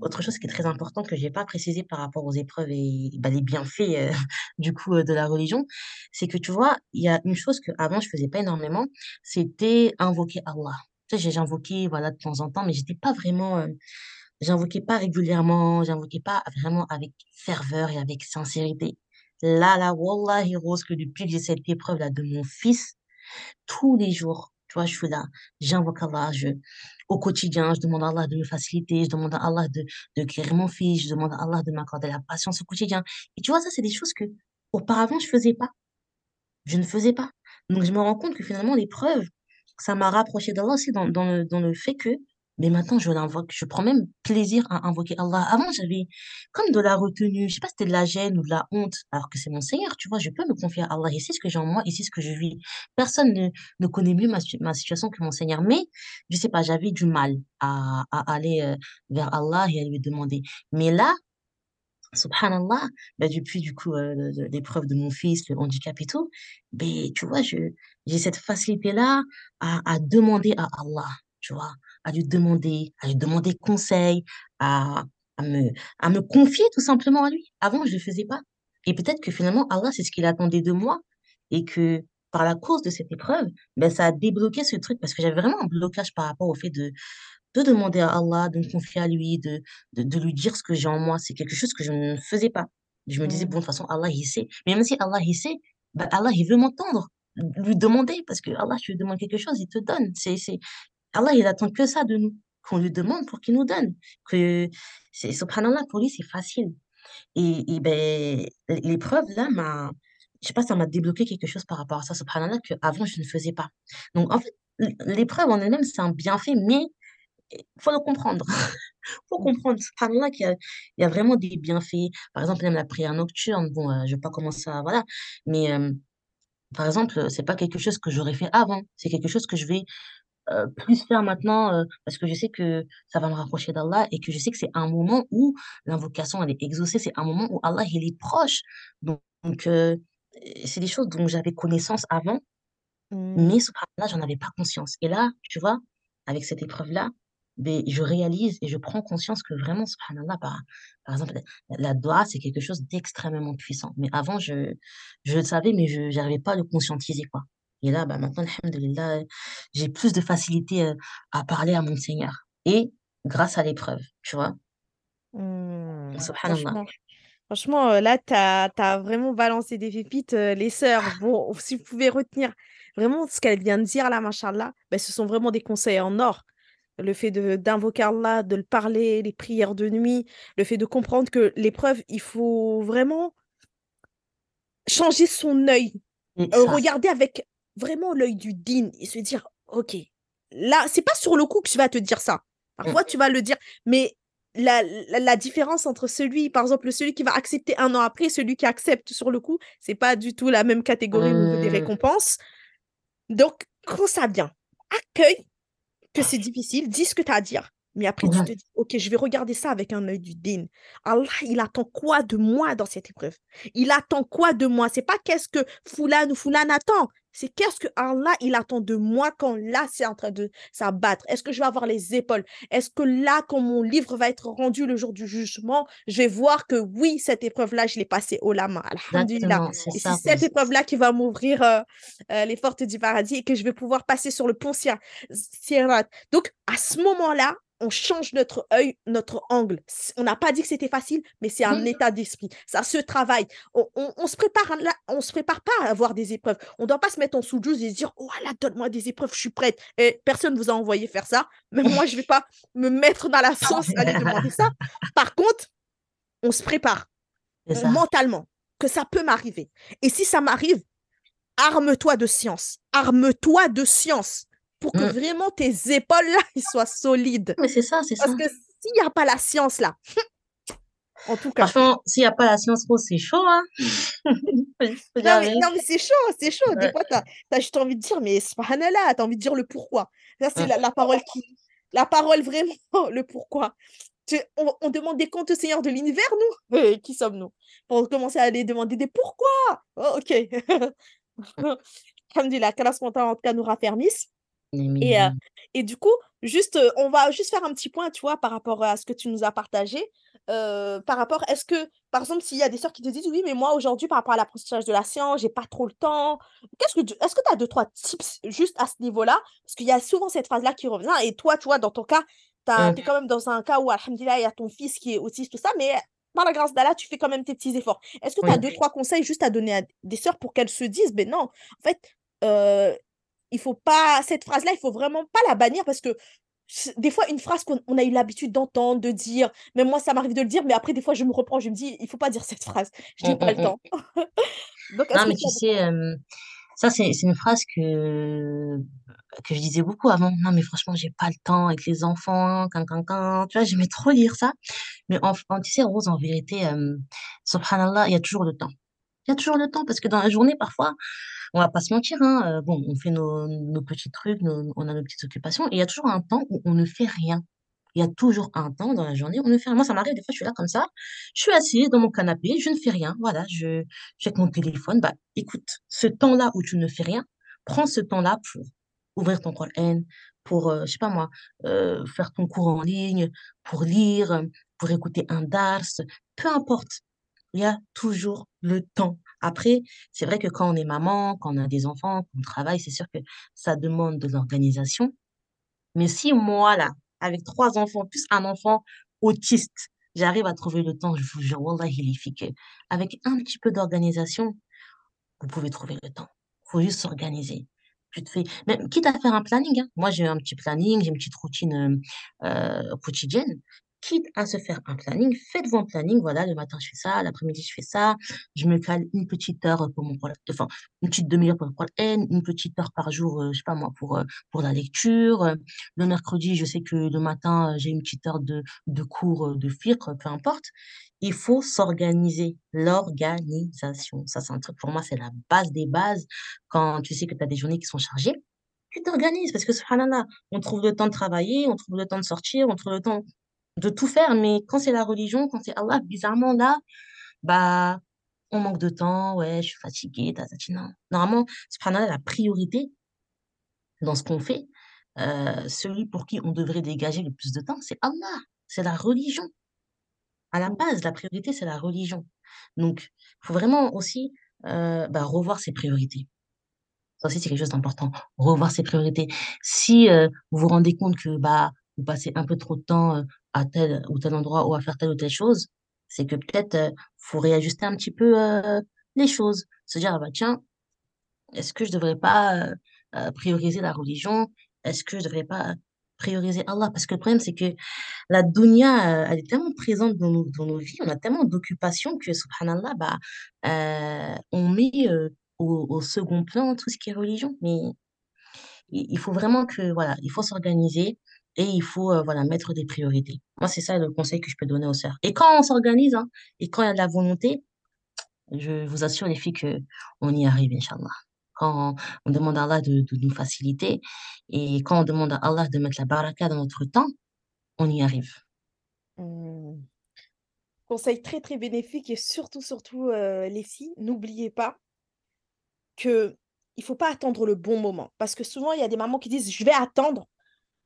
[SPEAKER 2] autre chose qui est très important que j'ai pas précisé par rapport aux épreuves et bah, les bienfaits, du coup, de la religion, c'est que tu vois, il y a une chose qu'avant je faisais pas énormément, c'était invoquer Allah. Tu sais, j'ai j'invoquais, voilà, de temps en temps, mais j'étais pas vraiment, J'invoquais pas régulièrement, j'invoquais pas vraiment avec ferveur et avec sincérité. Là, là, wallahi Rose, que depuis que j'ai cette épreuve-là de mon fils, tous les jours, tu vois, je suis là, j'invoque Allah, je au quotidien, je demande à Allah de me faciliter, je demande à Allah de de guérir mon fils, je demande à Allah de m'accorder la patience au quotidien. Et tu vois, ça, c'est des choses que auparavant je faisais pas, je ne faisais pas. Donc je me rends compte que finalement l'épreuve, ça m'a rapproché d'Allah aussi dans dans le dans le fait que, mais maintenant je l'invoque, je prends même plaisir à invoquer Allah. Avant, j'avais comme de la retenue, je sais pas si c'était de la gêne ou de la honte, alors que c'est mon Seigneur, tu vois? Je peux me confier à Allah, il sait ce que j'ai en moi, il sait ce que je vis. Personne ne ne connaît mieux ma ma situation que mon Seigneur, mais je sais pas, j'avais du mal à aller, heu, vers Allah et à lui demander. Mais là, Subhanallah, bah, depuis du coup, le l'épreuve de mon fils, le handicap et tout, beh, tu vois, j'ai cette facilité-là à à demander à Allah, tu vois? À lui demander à lui demander conseil, à à me à me confier tout simplement à lui. Avant, je le faisais pas et peut-être que finalement Allah, c'est ce qu'il attendait de moi et que par la cause de cette épreuve, ben ça a débloqué ce truc parce que j'avais vraiment un blocage par rapport au fait de de demander à Allah, de me confier à lui, de de de lui dire ce que j'ai en moi. C'est quelque chose que je ne faisais pas. Je me disais: «Bon, de toute façon, Allah, il sait». Mais même si Allah, il sait, bah, Allah, il veut m'entendre. Lui demander, parce que Allah, tu lui demandes quelque chose, il te donne. C'est c'est Allah, il attend que ça de nous, qu'on lui demande pour qu'il nous donne. Que subhanallah, pour lui, c'est facile. Et et l'é l'épreuve là m'a je sais pas, ça m'a débloqué quelque chose par rapport à ça, subhanallah, qu'avant je ne faisais pas. Donc en fait, l'é l'épreuve en elle-même, c'est un bienfait, mais il faut le comprendre. Faut
[SPEAKER 1] Mmh.
[SPEAKER 2] comprendre, subhanallah, qu'il y a il y a vraiment des bienfaits. Par exemple, même la prière nocturne, bon, heu, je vais pas commencer à voilà, mais hem, par exemple, c'est pas quelque chose que j'aurais fait avant. C'est quelque chose que je vais, heu, plus faire maintenant, heu, parce que je sais que ça va me rapprocher d'Allah et que je sais que c'est un moment où l'invocation, elle est exaucée. C'est un moment où Allah, il est proche. Donc heu, c'est des choses dont j'avais connaissance avant,
[SPEAKER 1] Mmh.
[SPEAKER 2] mais subhanallah, j'en avais pas conscience. Et là, tu vois? avec cette épreuve-là, mais je réalise et je prends conscience que vraiment, subhanallah, par, par exemple, la, la doigt, c'est quelque chose d'extrêmement puissant. Mais avant, je, je le savais, mais je n'arrivais pas à le conscientiser, quoi. Et là, bah, maintenant, alhamdoulilah, j'ai plus de facilité euh, à parler à mon Seigneur. Et grâce à l'épreuve, tu vois.
[SPEAKER 1] Mmh,
[SPEAKER 2] Subhanallah.
[SPEAKER 1] franchement, euh, là, tu as, vraiment balancé des pépites, euh, les sœurs. Bon, si vous pouvez retenir vraiment ce qu'elle vient de dire là, machallah, ben, ce sont vraiment des conseils en or. Le fait d'invoquer Allah, de le parler, les prières de nuit, le fait de comprendre que l'épreuve, il faut vraiment changer son œil, euh, regarder avec vraiment l'œil du din et se dire, OK, là, c'est pas sur le coup que tu vas te dire ça.
[SPEAKER 2] mm,
[SPEAKER 1] Parfois, tu vas le dire, mais la, la, la différence entre celui, par exemple, celui qui va accepter un an après, celui qui accepte sur le coup, c'est pas du tout la même catégorie niveau des récompenses. Donc, quand ça vient, accueille que c'est difficile, dis ce que tu as à dire. Mais après, tu te dis, OK, je vais regarder ça avec un œil du din. Allah, il attend quoi de moi dans cette épreuve? Il attend quoi de moi? C'est pas qu'est-ce que Foulane ou Foulane attend. C'est qu'est-ce que Allah, il attend de moi quand là, c'est en train de s'abattre? Est-ce que je vais avoir les épaules? Est-ce que là, quand mon livre va être rendu le jour du jugement, je vais voir que oui, cette épreuve-là, je l'ai passée au lama. Alhamdulillah. Et c'est
[SPEAKER 2] ça,
[SPEAKER 1] cette épreuve-là qui va m'ouvrir euh, euh, les portes du paradis et que je vais pouvoir passer sur le pont Sir- Sirat. Donc, à ce moment-là, on change notre œil, notre angle. On n'a pas dit que c'était facile, mais c'est un
[SPEAKER 2] Mhm.
[SPEAKER 1] état d'esprit. Ça se travaille. On, on- on se prépare là, on se prépare pas à avoir des épreuves. On ne doit pas se mettre en sous-douze et se dire, oh là, donne-moi des épreuves, je suis prête. Et personne ne vous a envoyé faire ça. Même moi, je ne vais pas me mettre dans la sauce, aller demander ça. Par contre, on se prépare
[SPEAKER 2] ça.
[SPEAKER 1] mentalement que ça peut m'arriver. Et si ça m'arrive, arme-toi de science. Arme-toi de science pour que
[SPEAKER 2] Mm.
[SPEAKER 1] vraiment tes épaules là, ils soient solides.
[SPEAKER 2] Mais c'est ça, c'est ça.
[SPEAKER 1] Parce que s'il n'y a pas la science là, en tout cas.
[SPEAKER 2] Franchement, s'il n'y a pas la science rose, c'est chaud, hein.
[SPEAKER 1] Non
[SPEAKER 2] la
[SPEAKER 1] mais,
[SPEAKER 2] vérité.
[SPEAKER 1] non, mais c'est chaud, c'est chaud. Des fois, tu as, juste envie de dire, mais subhanallah, tu as envie de dire le pourquoi. Ça, c'est
[SPEAKER 2] Mm.
[SPEAKER 1] la, la parole qui. La parole vraiment, le pourquoi. Tu- on, on demande des comptes au Seigneur de l'univers, nous? Euh, Qui sommes-nous? Pour commencer à aller demander des pourquoi Oh, Ok. Alhamdulillah, qu'Allah subhanahu wa ta'ala, en tout cas nous raffermisse. Et, euh, et du coup, juste, euh, on va juste faire un petit point, tu vois, par rapport à ce que tu nous as partagé. Euh, par rapport, est-ce que, par exemple, s'il y a des sœurs qui te disent, oui, mais moi, aujourd'hui, par rapport à l'apprentissage de la science, j'ai pas trop le temps. Qu'est-ce que est-ce que tu as deux, trois tips juste à ce niveau-là? Parce qu'il y a souvent cette phrase-là qui revient. Et toi, tu vois, dans ton cas, tu es quand même dans un cas où, alhamdulillah, il y a ton fils qui est autiste, tout ça, mais par la grâce d'Allah, tu fais quand même tes petits efforts. Est-ce que tu as
[SPEAKER 2] Oui.
[SPEAKER 1] deux, trois conseils juste à donner à des sœurs pour qu'elles se disent, ben non, en fait, euh, il faut pas cette phrase-là, il faut vraiment pas la bannir parce que des fois une phrase qu'on on a eu l'habitude d'entendre, de dire, même moi ça m'arrive de le dire, mais après des fois je me reprends, je me dis il faut pas dire cette phrase, je n'ai pas
[SPEAKER 2] mm,
[SPEAKER 1] le
[SPEAKER 2] mm.
[SPEAKER 1] temps. Donc
[SPEAKER 2] Non, mais
[SPEAKER 1] tu
[SPEAKER 2] sais, euh, ça, c'est une phrase que, que je disais beaucoup avant. Non, mais franchement, j'ai pas le temps avec les enfants, can, can, can. Tu vois, j'aimais trop lire ça. Mais en, en- tu sais, Rose, en vérité, euh, subhanallah, il y a toujours le temps. Il y a toujours le temps parce que dans la journée, parfois, on va pas se mentir, hein, euh, bon, on fait nos, nos petits trucs, on a nos petites occupations, et il y a toujours un temps où on ne fait rien. Il y a toujours un temps dans la journée où on ne fait rien. Moi, ça m'arrive, des fois, je suis là comme ça, je suis assise dans mon canapé, je ne fais rien, voilà, je, je check mon téléphone. Bah, écoute, ce temps-là où tu ne fais rien, prends ce temps-là pour ouvrir ton Coran, pour, euh, je sais pas moi, euh, faire ton cours en ligne, pour lire, pour écouter un dars, peu importe. Il y a toujours le temps. Après, c'est vrai que quand on est maman, quand on a des enfants, qu'on travaille, c'est sûr que ça demande de l'organisation. Mais si moi, là, avec trois enfants, plus un enfant autiste, j'arrive à trouver le temps, je vous jure, Wallah, il est fait que avec un petit peu d'organisation, vous pouvez trouver le temps. Il faut juste s'organiser. Fais, quitte à faire un planning, hein. Moi, j'ai un petit planning, j'ai une petite routine euh, quotidienne. Quitte à se faire un planning, faites-vous un planning. Voilà, le matin, je fais ça, l'après-midi, je fais ça. Je me cale une petite heure pour mon Coran, enfin, une petite demi-heure pour le Coran, une petite heure par jour, euh, je sais pas moi, pour, euh, pour la lecture. Euh, Le mercredi, je sais que le matin, j'ai une petite heure de, de cours de fiqh, peu importe. Il faut s'organiser, l'organisation. Ça, c'est un truc, pour moi, c'est la base des bases. Quand tu sais que tu as des journées qui sont chargées, tu t'organises parce que, subhanallah, on trouve le temps de travailler, on trouve le temps de sortir, on trouve le temps de tout faire. Mais quand c'est la religion, quand c'est Allah, bizarrement, là, bah, on manque de temps, ouais, je suis fatiguée, non. Normalement, subhanallah, la priorité dans ce qu'on fait, euh, celui pour qui on devrait dégager le plus de temps, c'est Allah, c'est la religion. À la
[SPEAKER 1] Mm.
[SPEAKER 2] base, la priorité, c'est la religion. Donc, il faut vraiment aussi euh, bah, revoir ses priorités. Ça aussi, c'est quelque chose d'important. Revoir ses priorités. Si euh, vous vous rendez compte que bah, vous passez un peu trop de temps à tel ou tel endroit ou à faire telle ou telle chose, c'est que peut-être euh, faut réajuster un petit peu les choses. Se dire, ah bah tiens, est-ce que je devrais pas prioriser la religion? Est-ce que je devrais pas prioriser Allah? Parce que le problème, c'est que la dunya, elle est tellement présente dans nos, dans nos vies, on a tellement d'occupations que, subhanallah, bah, on met au, second plan tout ce qui est religion. Mais il faut vraiment que, voilà, il faut s'organiser et il faut, euh, voilà, mettre des priorités. Moi, c'est ça le conseil que je peux donner aux sœurs. Et quand on s'organise, hein, et quand il y a de la volonté, je vous assure, les filles, que on y arrive, Inch'Allah. Quand on demande à Allah de, nous faciliter et quand on demande à Allah de mettre la baraka dans notre temps, on y arrive.
[SPEAKER 1] Mm. Conseil très très bénéfique et surtout, surtout euh, les filles, n'oubliez pas que il faut pas attendre le bon moment. Parce que souvent, il y a des mamans qui disent, je vais attendre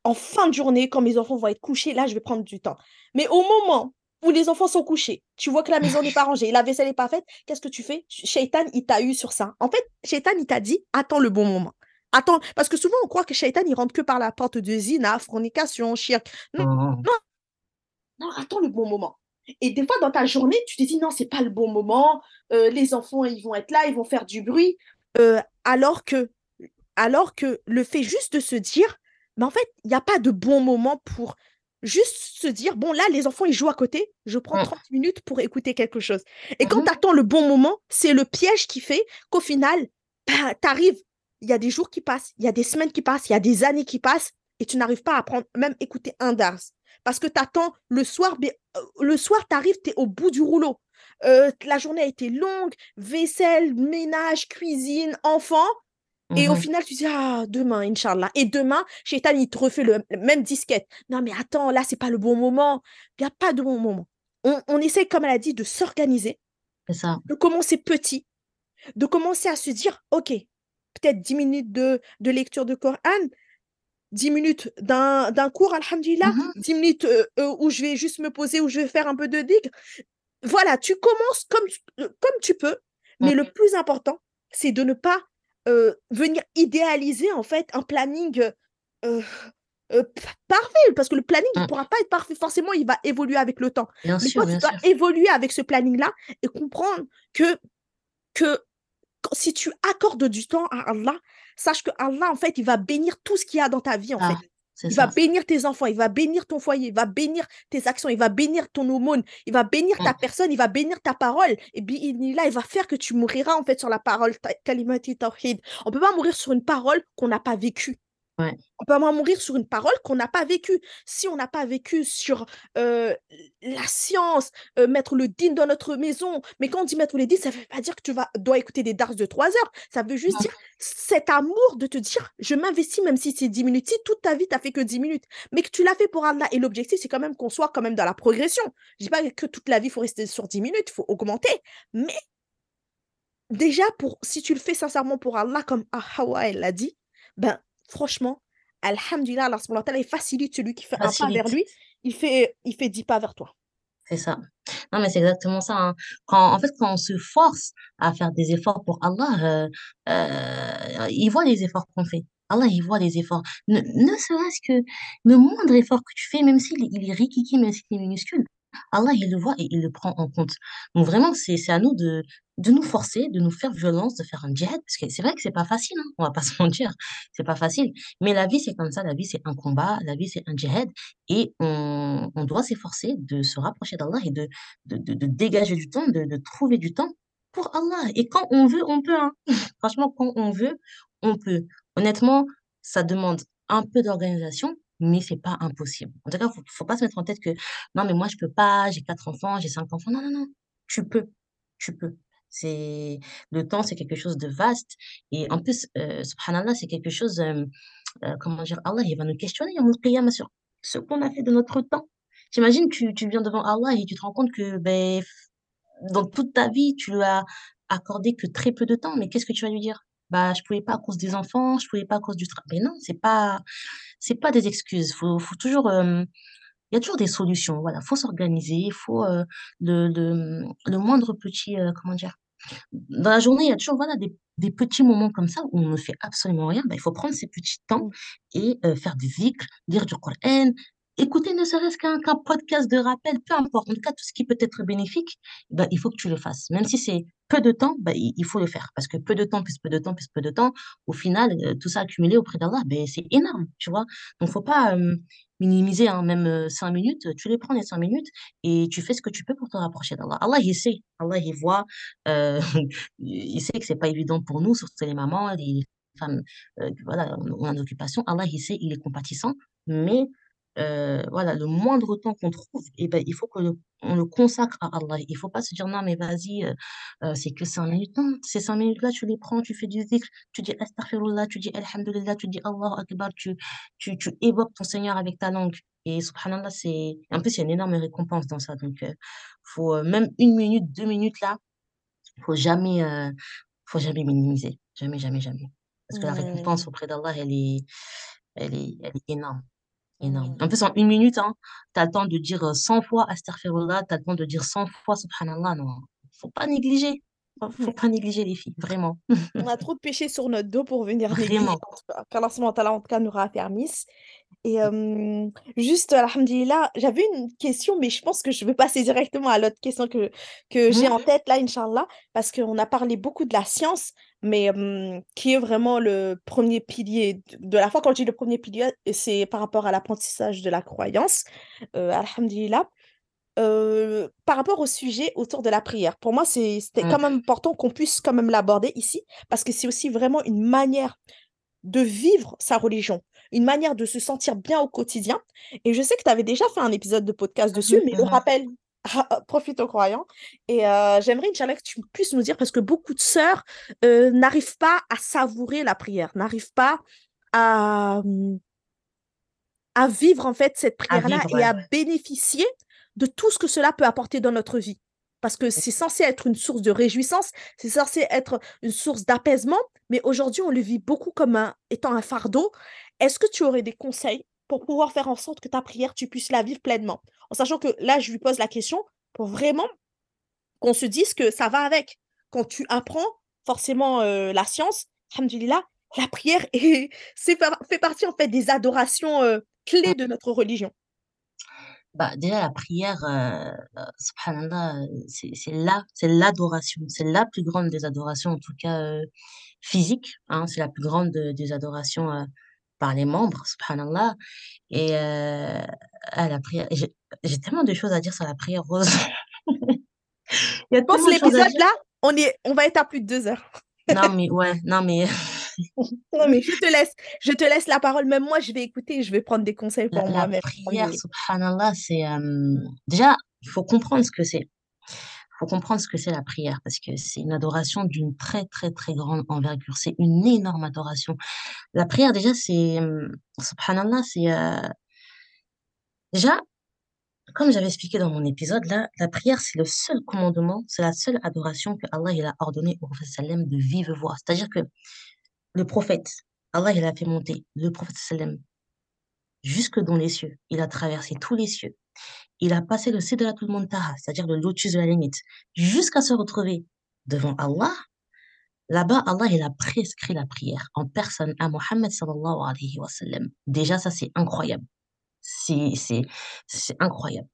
[SPEAKER 1] en fin de journée, quand mes enfants vont être couchés, là, je vais prendre du temps. Mais au moment où les enfants sont couchés, tu vois que la maison n'est pas rangée, la vaisselle n'est pas faite, qu'est-ce que tu fais? Shaitan, il t'a eu sur ça. En fait, Shaitan, il t'a dit, attends le bon moment. Attends, parce que souvent, on croit que Shaitan, il rentre que par la porte de zina, fornication, shirk. Non,
[SPEAKER 2] Non,
[SPEAKER 1] non, attends le bon moment. Et des fois, dans ta journée, tu te dis, non, c'est pas le bon moment, euh, les enfants, ils vont être là, ils vont faire du bruit. Euh, alors que, alors que le fait juste de se dire, mais en fait, il n'y a pas de bon moment pour juste se dire, bon, là, les enfants, ils jouent à côté, je prends
[SPEAKER 2] Mm.
[SPEAKER 1] 30 minutes pour écouter quelque chose. Et quand
[SPEAKER 2] Mhm.
[SPEAKER 1] tu attends le bon moment, c'est le piège qui fait qu'au final, bah, tu arrives, il y a des jours qui passent, il y a des semaines qui passent, il y a des années qui passent, et tu n'arrives pas à prendre, même écouter un dars. Parce que tu attends le soir, mais, euh, le soir, tu arrives, tu es au bout du rouleau. Euh, la journée a été longue, vaisselle, ménage, cuisine, enfant. Et au
[SPEAKER 2] Mhm.
[SPEAKER 1] final, tu dis, ah, demain, Inch'Allah. Et demain, Shaitan, il te refait le le même disquette. Non, mais attends, là, c'est pas le bon moment. Il n'y a pas de bon moment. On, on essaie, comme elle a dit, de s'organiser,
[SPEAKER 2] C'est ça.
[SPEAKER 1] de commencer petit, de commencer à se dire, OK, peut-être 10 minutes de, de lecture de Coran, 10 minutes d'un d'un cours, alhamdulillah,
[SPEAKER 2] Mhm.
[SPEAKER 1] 10 minutes euh, euh, où je vais juste me poser, où je vais faire un peu de digue. Voilà, tu commences comme, euh, comme tu peux, mais
[SPEAKER 2] Mm.
[SPEAKER 1] le plus important, c'est de ne pas venir idéaliser en fait un planning euh, euh, euh, parfait, parce que le planning, ne
[SPEAKER 2] Mm.
[SPEAKER 1] pourra pas être parfait. Forcément, il va évoluer avec le temps.
[SPEAKER 2] Bien
[SPEAKER 1] Mais
[SPEAKER 2] sûr,
[SPEAKER 1] toi, tu dois
[SPEAKER 2] sûr.
[SPEAKER 1] évoluer avec ce planning-là et comprendre que, si tu accordes du temps à Allah, sache que Allah, en fait, il va bénir tout ce qu'il y a dans ta vie, en
[SPEAKER 2] Ah,
[SPEAKER 1] fait. Il va bénir tes enfants, il va bénir ton foyer, il va bénir tes actions, il va bénir ton aumône, il va bénir ta
[SPEAKER 2] Mm.
[SPEAKER 1] personne, il va bénir ta parole. Et là, il va faire que tu mouriras en fait sur la parole. On peut pas mourir sur une parole qu'on n'a pas vécue.
[SPEAKER 2] Ouais.
[SPEAKER 1] On peut pas mourir sur une parole qu'on n'a pas vécue. Si on n'a pas vécu sur euh, la science, euh, mettre le din dans notre maison, mais quand on dit mettre le din, ça ne veut pas dire que tu vas, dois écouter des dars de 3 heures. Ça veut juste dire cet amour de te dire, je m'investis même si c'est 10 minutes. Si toute ta vie, tu n'as fait que 10 minutes, mais que tu l'as fait pour Allah. Et l'objectif, c'est quand même qu'on soit quand même dans la progression. Je dis pas que toute la vie, il faut rester sur 10 minutes, il faut augmenter. Mais déjà, pour, si tu le fais sincèrement pour Allah, comme Hawa, elle l'a dit, ben franchement, Alhamdulillah, Allah il facilite celui qui fait un pas vers lui, il fait, il fait 10 pas vers toi.
[SPEAKER 2] C'est ça. Non, mais c'est exactement ça. hein. Quand, en fait, quand on se force à faire des efforts pour Allah, euh, euh, il voit les efforts qu'on fait. Allah, il voit les efforts. Ne, ne serait-ce que le moindre effort que tu fais, même s'il est- il est rikiki, même s'il est minuscule, Allah, il le voit et il le prend en compte. Donc vraiment, c'est, à nous de, de nous forcer, de nous faire violence, de faire un djihad, parce que c'est vrai que c'est pas facile, hein, on va pas se mentir, c'est pas facile. Mais la vie, c'est comme ça, la vie, c'est un combat, la vie, c'est un djihad, et on, on doit s'efforcer de se rapprocher d'Allah et de, de, de, de dégager du temps, de, de trouver du temps pour Allah. Et quand on veut, on peut. hein. Franchement, quand on veut, on peut. Honnêtement, ça demande un peu d'organisation, mais c'est pas impossible. En tout cas, faut, faut pas se mettre en tête que non, mais moi, je peux pas, j'ai quatre enfants, j'ai cinq enfants. Non, non, non, tu peux, tu peux. C'est le temps, c'est quelque chose de vaste. Et en plus, euh, subhanallah, c'est quelque chose, euh, euh, comment dire, Allah, il va nous questionner al-qiyamah sur ce qu'on a fait de notre temps. J'imagine, tu, tu viens devant Allah et tu te rends compte que ben, dans toute ta vie, tu lui as accordé que très peu de temps. Mais qu'est-ce que tu vas lui dire? Bah, je pouvais pas à cause des enfants, je pouvais pas à cause du travail. Mais non, c'est pas, c'est pas des excuses. Faut, faut toujours, euh, il y a toujours des solutions. Voilà, faut s'organiser. Il faut euh, le, le, le moindre petit, euh, comment dire, dans la journée, il y a toujours voilà, des, des petits moments comme ça où on ne fait absolument rien. Ben, il faut prendre ces petits temps et euh, faire des zikrs, lire du Coran, écouter ne serait-ce qu'un podcast de rappel, peu importe. En tout cas, tout ce qui peut être bénéfique, ben, il faut que tu le fasses. Même si c'est peu de temps, ben, il, faut le faire. Parce que peu de temps, plus peu de temps, plus peu de temps, au final, euh, tout ça accumulé auprès d'Allah, ben, c'est énorme, tu vois. Donc, faut pas euh, minimiser, hein, même euh, cinq minutes. Tu les prends les cinq minutes et tu fais ce que tu peux pour te rapprocher d'Allah. Allah, il sait. Allah, il voit. euh, il sait que c'est pas évident pour nous, surtout les mamans, les femmes, euh, voilà, en, en occupation. Allah, il sait, il est compatissant, mais euh, voilà, le moindre temps qu'on trouve, eh ben, il faut que le- le consacre à Allah. Il faut pas se dire non, mais vas-y, euh, euh, c'est que cinq minutes. Non, ces cinq minutes-là, tu les prends, tu fais du zikr, tu dis astaghfirullah, tu dis alhamdulillah, tu dis Allahu Akbar, tu, tu, tu évoques ton Seigneur avec ta langue. Et subhanallah, c'est, en plus, il y a une énorme récompense dans ça. Donc, faut, même une minute, deux minutes là, faut jamais, euh, faut jamais minimiser. Jamais, jamais, jamais. Parce que la récompense auprès d'Allah, elle est, elle est, elle est énorme. Énorme. En plus, en une minute, hein, tu as le temps de dire euh, 100 fois Astaghfirullah, tu as le temps de dire 100 fois Subhanallah. Non, faut pas négliger. Faut pas négliger les filles, vraiment.
[SPEAKER 1] On a trop de péchés sur notre dos pour venir négliger.
[SPEAKER 2] Vraiment.
[SPEAKER 1] En tout cas, qu'Allah en tout cas, nous raffermisse. Et euh, juste, alhamdulillah, j'avais une question, mais je pense que je vais passer directement à l'autre question que, que j'ai en
[SPEAKER 2] Mhm.
[SPEAKER 1] tête là, Inch'Allah, parce qu'on a parlé beaucoup de la science, mais qui est vraiment le premier pilier de la foi. Quand je dis le premier pilier, c'est par rapport à l'apprentissage de la croyance. Euh, alhamdulillah. Euh, par rapport au sujet autour de la prière, pour moi, c'était
[SPEAKER 2] Mm.
[SPEAKER 1] quand même important qu'on puisse quand même l'aborder ici, parce que c'est aussi vraiment une manière de vivre sa religion, une manière de se sentir bien au quotidien. Et je sais que tu avais déjà fait un épisode de podcast dessus, mais le rappel profite aux croyants. Et euh, j'aimerais, Inch'Allah, que tu puisses nous dire, parce que beaucoup de sœurs euh, n'arrivent pas à savourer la prière, n'arrivent pas à, à vivre en fait cette prière-là et
[SPEAKER 2] ouais.
[SPEAKER 1] à bénéficier de tout ce que cela peut apporter dans notre vie. Parce que c'est censé être une source de réjouissance, c'est censé être une source d'apaisement, mais aujourd'hui, on le vit beaucoup comme un, étant un fardeau. Est-ce que tu aurais des conseils pour pouvoir faire en sorte que ta prière, tu puisses la vivre pleinement? En sachant que là, je lui pose la question pour vraiment qu'on se dise que ça va avec. Quand tu apprends forcément euh, la science, alhamdulillah, la prière est, c'est fait partie en fait des adorations euh, clés de notre religion.
[SPEAKER 2] Bah, déjà, la prière, euh, c'est c'est la, c'est l'adoration. C'est la plus grande des adorations, en tout cas physique. Hein, c'est la plus grande de- des adorations par les membres, subhanallah. Et euh, ah, la prière, j'ai tellement de choses à dire sur la prière, Rose. Il y a tellement à
[SPEAKER 1] l'épisode là, on est, on va être à plus de deux heures.
[SPEAKER 2] Non, mais ouais, non, mais
[SPEAKER 1] Non, mais je te laisse, je te laisse la parole. Même moi, je vais écouter je vais prendre des conseils
[SPEAKER 2] la,
[SPEAKER 1] pour
[SPEAKER 2] la
[SPEAKER 1] moi-même.
[SPEAKER 2] prière,
[SPEAKER 1] Alhamdulillah.
[SPEAKER 2] subhanallah, c'est euh, déjà, il faut comprendre ce que c'est. Faut comprendre ce que c'est la prière parce que c'est une adoration d'une très très très grande envergure. C'est une énorme adoration. La prière déjà c'est subhanallah c'est euh, déjà comme j'avais expliqué dans mon épisode là, la prière c'est le seul commandement, c'est la seule adoration que Allah il a ordonné au prophète sallam de vive voix. C'est-à-dire que le prophète Allah il a fait monter le prophète sallam jusque dans les cieux. Il a traversé tous les cieux. Il a passé le Sidratul Muntaha, c'est-à-dire le lotus de la limite, jusqu'à se retrouver devant Allah Là-bas, Allah, il a prescrit la prière en personne à Mohammed sallallahu alayhi wa sallam. Déjà, ça, c'est incroyable. C'est, c'est, c'est incroyable.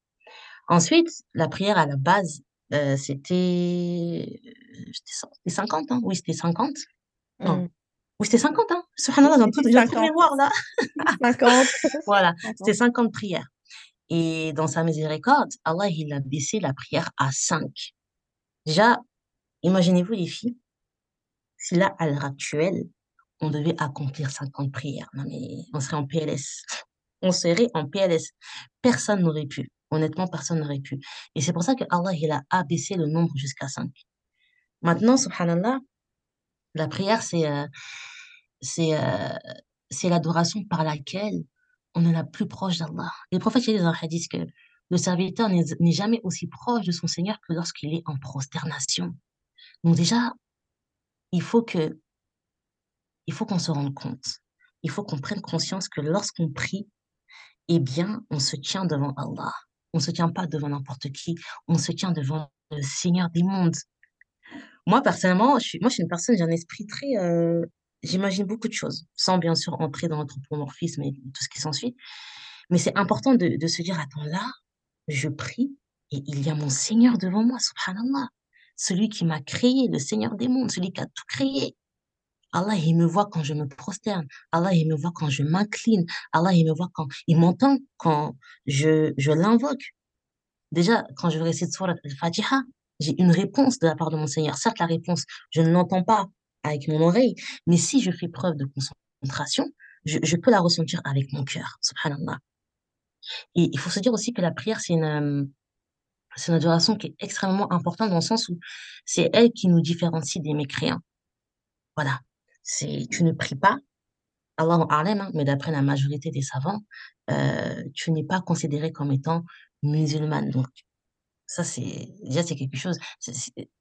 [SPEAKER 2] Ensuite, la prière à la base, euh, c'était, c'était 50, hein? Oui, c'était 50. Non.
[SPEAKER 1] Mm.
[SPEAKER 2] Oui, c'était 50, hein? Subhanallah, dans toute
[SPEAKER 1] 50.
[SPEAKER 2] mémoire, là.
[SPEAKER 1] 50.
[SPEAKER 2] Voilà.
[SPEAKER 1] 50.
[SPEAKER 2] C'était 50 prières. Et dans sa miséricorde, Allah, il a baissé la prière à 5. Déjà, imaginez-vous, les filles, si là, à l'heure actuelle, on devait accomplir 50 prières. Non, mais on serait en PLS. On serait en PLS. Personne n'aurait pu. Honnêtement, personne n'aurait pu. Et c'est pour ça que Allah, il a abaissé le nombre jusqu'à 5. Maintenant, subhanallah, la prière, c'est euh, c'est euh, l'adoration par laquelle on est la plus proche d'Allah. Les prophètes disent dans que le serviteur n'est n'est jamais aussi proche de son Seigneur que lorsqu'il est en prosternation. Donc déjà, il faut que il faut qu'on se rende compte. il faut qu'on prenne conscience que lorsqu'on prie, eh bien, on se tient devant Allah. On ne se tient pas devant n'importe qui, on se tient devant le Seigneur des mondes. Moi, personnellement, je suis, moi, je suis une personne, j'ai un esprit très... euh, j'imagine beaucoup de choses, sans bien sûr entrer dans l'anthropomorphisme et tout ce qui s'ensuit. Mais c'est important de, se dire, attends, là, je prie et il y a mon Seigneur devant moi, subhanallah. Celui qui m'a créé, le Seigneur des mondes, celui qui a tout créé. Allah, il me voit quand je me prosterne. Allah, il me voit quand je m'incline. Allah, il me voit quand il m'entend quand je, je l'invoque. Déjà, quand je récite Surat al-Fatiha, j'ai une réponse de la part de mon Seigneur. Certes, la réponse, je ne l'entends pas avec mon oreille, mais si je fais preuve de concentration, je, peux la ressentir avec mon cœur. Subhanallah. Et il faut se dire aussi que la prière, c'est une, euh, c'est une adoration qui est extrêmement importante dans le sens où c'est elle qui nous différencie des mécréants. Voilà. C'est, tu ne pries pas, Allah A'lam, hein, mais d'après la majorité des savants, euh, tu n'es pas considéré comme étant musulmane. Donc, ça, c'est, déjà, c'est quelque chose,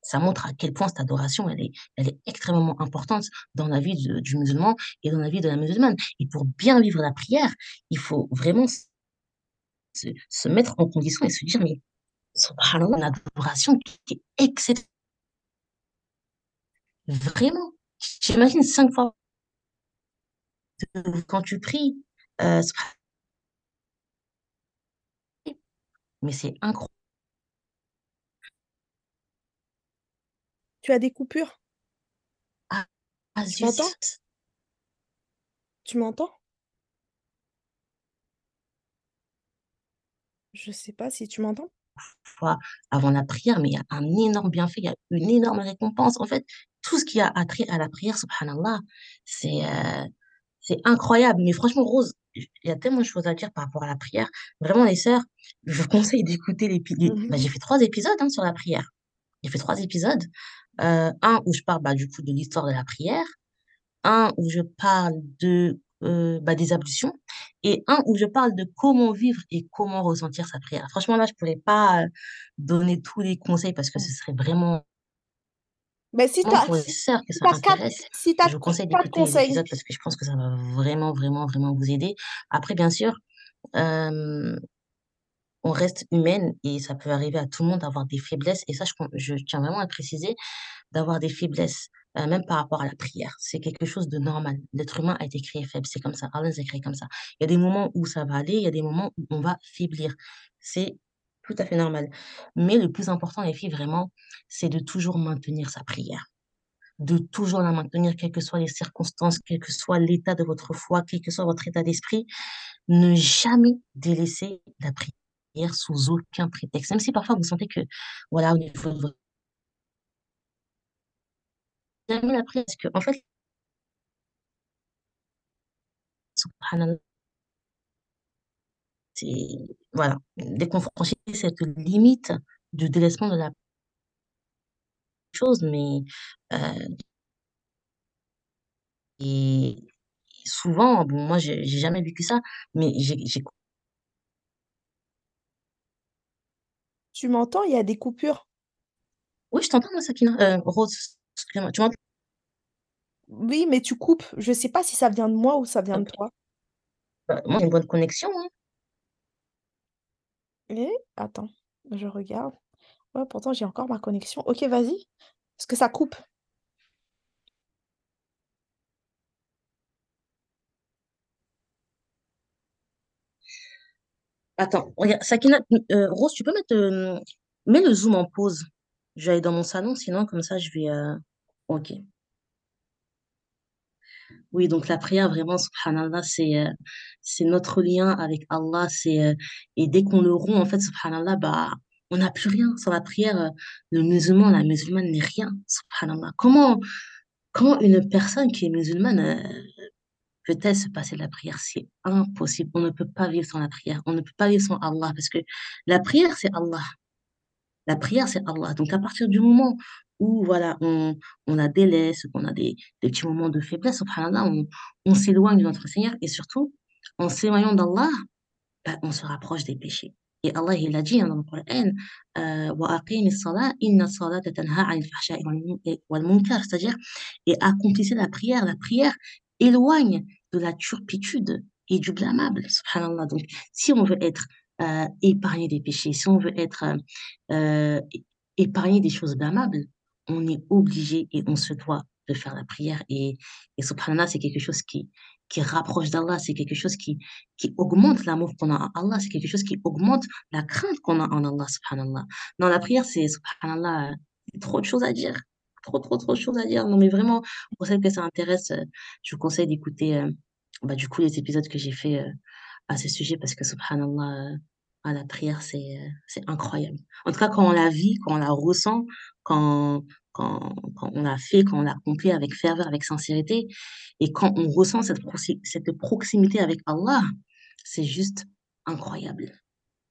[SPEAKER 2] ça montre à quel point cette adoration, elle est, elle est extrêmement importante dans la vie du musulman et dans la vie de la musulmane. Et pour bien vivre la prière, il faut vraiment se, mettre en condition et se dire, mais subhanallah, une adoration qui est exceptionnelle. Vraiment. J'imagine cinq fois quand tu pries, euh, mais c'est incroyable.
[SPEAKER 1] Tu as des coupures?
[SPEAKER 2] Ah, ah,
[SPEAKER 1] Tu m'entends? Tu m'entends? Je sais pas si tu m'entends.
[SPEAKER 2] avant la prière, mais il y a un énorme bienfait, il y a une énorme récompense. En fait, tout ce qui a attrait à la prière, subhanallah, c'est euh, c'est incroyable. Mais franchement, Rose, il y a tellement de choses à dire par rapport à la prière. Vraiment, les sœurs, je vous conseille d'écouter les...
[SPEAKER 1] Mhm.
[SPEAKER 2] Bah, j'ai fait trois épisodes hein, sur la prière. J'ai fait trois épisodes. Euh, un où je parle bah, du coup de l'histoire de la prière, un où je parle de euh, bah, des ablutions. Et un où je parle de comment vivre et comment ressentir sa prière. Franchement, là, je pourrais pas euh, donner tous les conseils parce que ce serait vraiment
[SPEAKER 1] Mais si tu as, si
[SPEAKER 2] que
[SPEAKER 1] si t'as
[SPEAKER 2] Je vous conseille d'écouter épisodes parce que je pense que ça va vraiment, vraiment, vraiment vous aider. Après, bien sûr, euh, on reste humaine et ça peut arriver à tout le monde d'avoir des faiblesses. Et ça, je, tiens vraiment à préciser, d'avoir des faiblesses, euh, même par rapport à la prière. C'est quelque chose de normal. L'être humain a été créé faible, c'est comme ça. Allah nous a créé comme ça. Il y a des moments où ça va aller, il y a des moments où on va faiblir. C'est tout à fait normal. Mais le plus important, les filles, vraiment, c'est de toujours maintenir sa prière. De toujours la maintenir, quelles que soient les circonstances, quel que soit l'état de votre foi, quel que soit votre état d'esprit. Ne jamais délaisser la prière sous aucun prétexte. Même si parfois vous sentez que, voilà, au niveau de votre jamais parce que, en fait, c'est, voilà, dès qu'on franchit cette limite du délaissement de la chose, mais, euh, et souvent, bon, moi, j'ai jamais vécu ça, mais j'ai,
[SPEAKER 1] tu m'entends, il y a des coupures.
[SPEAKER 2] oui, je t'entends, moi, Sakina, euh, Rose, excuse-moi, tu m'entends?
[SPEAKER 1] Oui, mais tu coupes. Je sais pas si ça vient de moi ou ça vient de toi.
[SPEAKER 2] Bah, moi, j'ai une bonne connexion, hein.
[SPEAKER 1] Et attends, je regarde. Ouais, pourtant j'ai encore ma connexion. Ok, vas-y. Parce que ça coupe.
[SPEAKER 2] Attends, regarde, Sakina, euh, Rose, tu peux mettre, euh, mets le zoom en pause. Je vais aller dans mon salon, sinon, comme ça, je vais, euh, ok. Oui, donc la prière, vraiment, subhanallah, c'est notre lien avec Allah. Et dès qu'on le rompt, en fait, subhanallah, bah, on n'a plus rien. Sans la prière, le musulman, la musulmane n'est rien, subhanallah. Comment, comment une personne qui est musulmane peut-elle se passer de la prière? C'est impossible. On ne peut pas vivre sans la prière. On ne peut pas vivre sans Allah parce que la prière, c'est Allah. La prière, c'est Allah. Donc, à partir du moment où, voilà, on, on a des laisses, qu'on a des, des petits moments de faiblesse, subhanallah, on, on s'éloigne de notre Seigneur et surtout, en s'éloignant d'Allah, ben, on se rapproche des péchés. Et Allah, il a dit hein, dans le Coran, euh, c'est-à-dire, et accomplissez la prière. La prière éloigne de la turpitude et du blâmable, subhanallah. Donc, si on veut être euh, épargné des péchés, si on veut être euh, épargné des choses blâmables, on est obligé et on se doit de faire la prière. Et, et subhanallah, c'est quelque chose qui, qui rapproche d'Allah, c'est quelque chose qui, qui augmente l'amour qu'on a en Allah, c'est quelque chose qui augmente la crainte qu'on a en Allah, subhanallah. Dans la prière, c'est subhanallah, trop de choses à dire. Trop, trop, trop de choses à dire. Non, mais vraiment, pour celles que ça intéresse, euh, je vous conseille d'écouter, euh, bah, du coup, les épisodes que j'ai fait euh, à ce sujet parce que subhanallah, à la prière, c'est, c'est incroyable. En tout cas, quand on la vit, quand on la ressent, quand, quand, quand on l'a fait, quand on l'a accompli avec ferveur, avec sincérité, et quand on ressent cette, cette proximité avec Allah, c'est juste incroyable.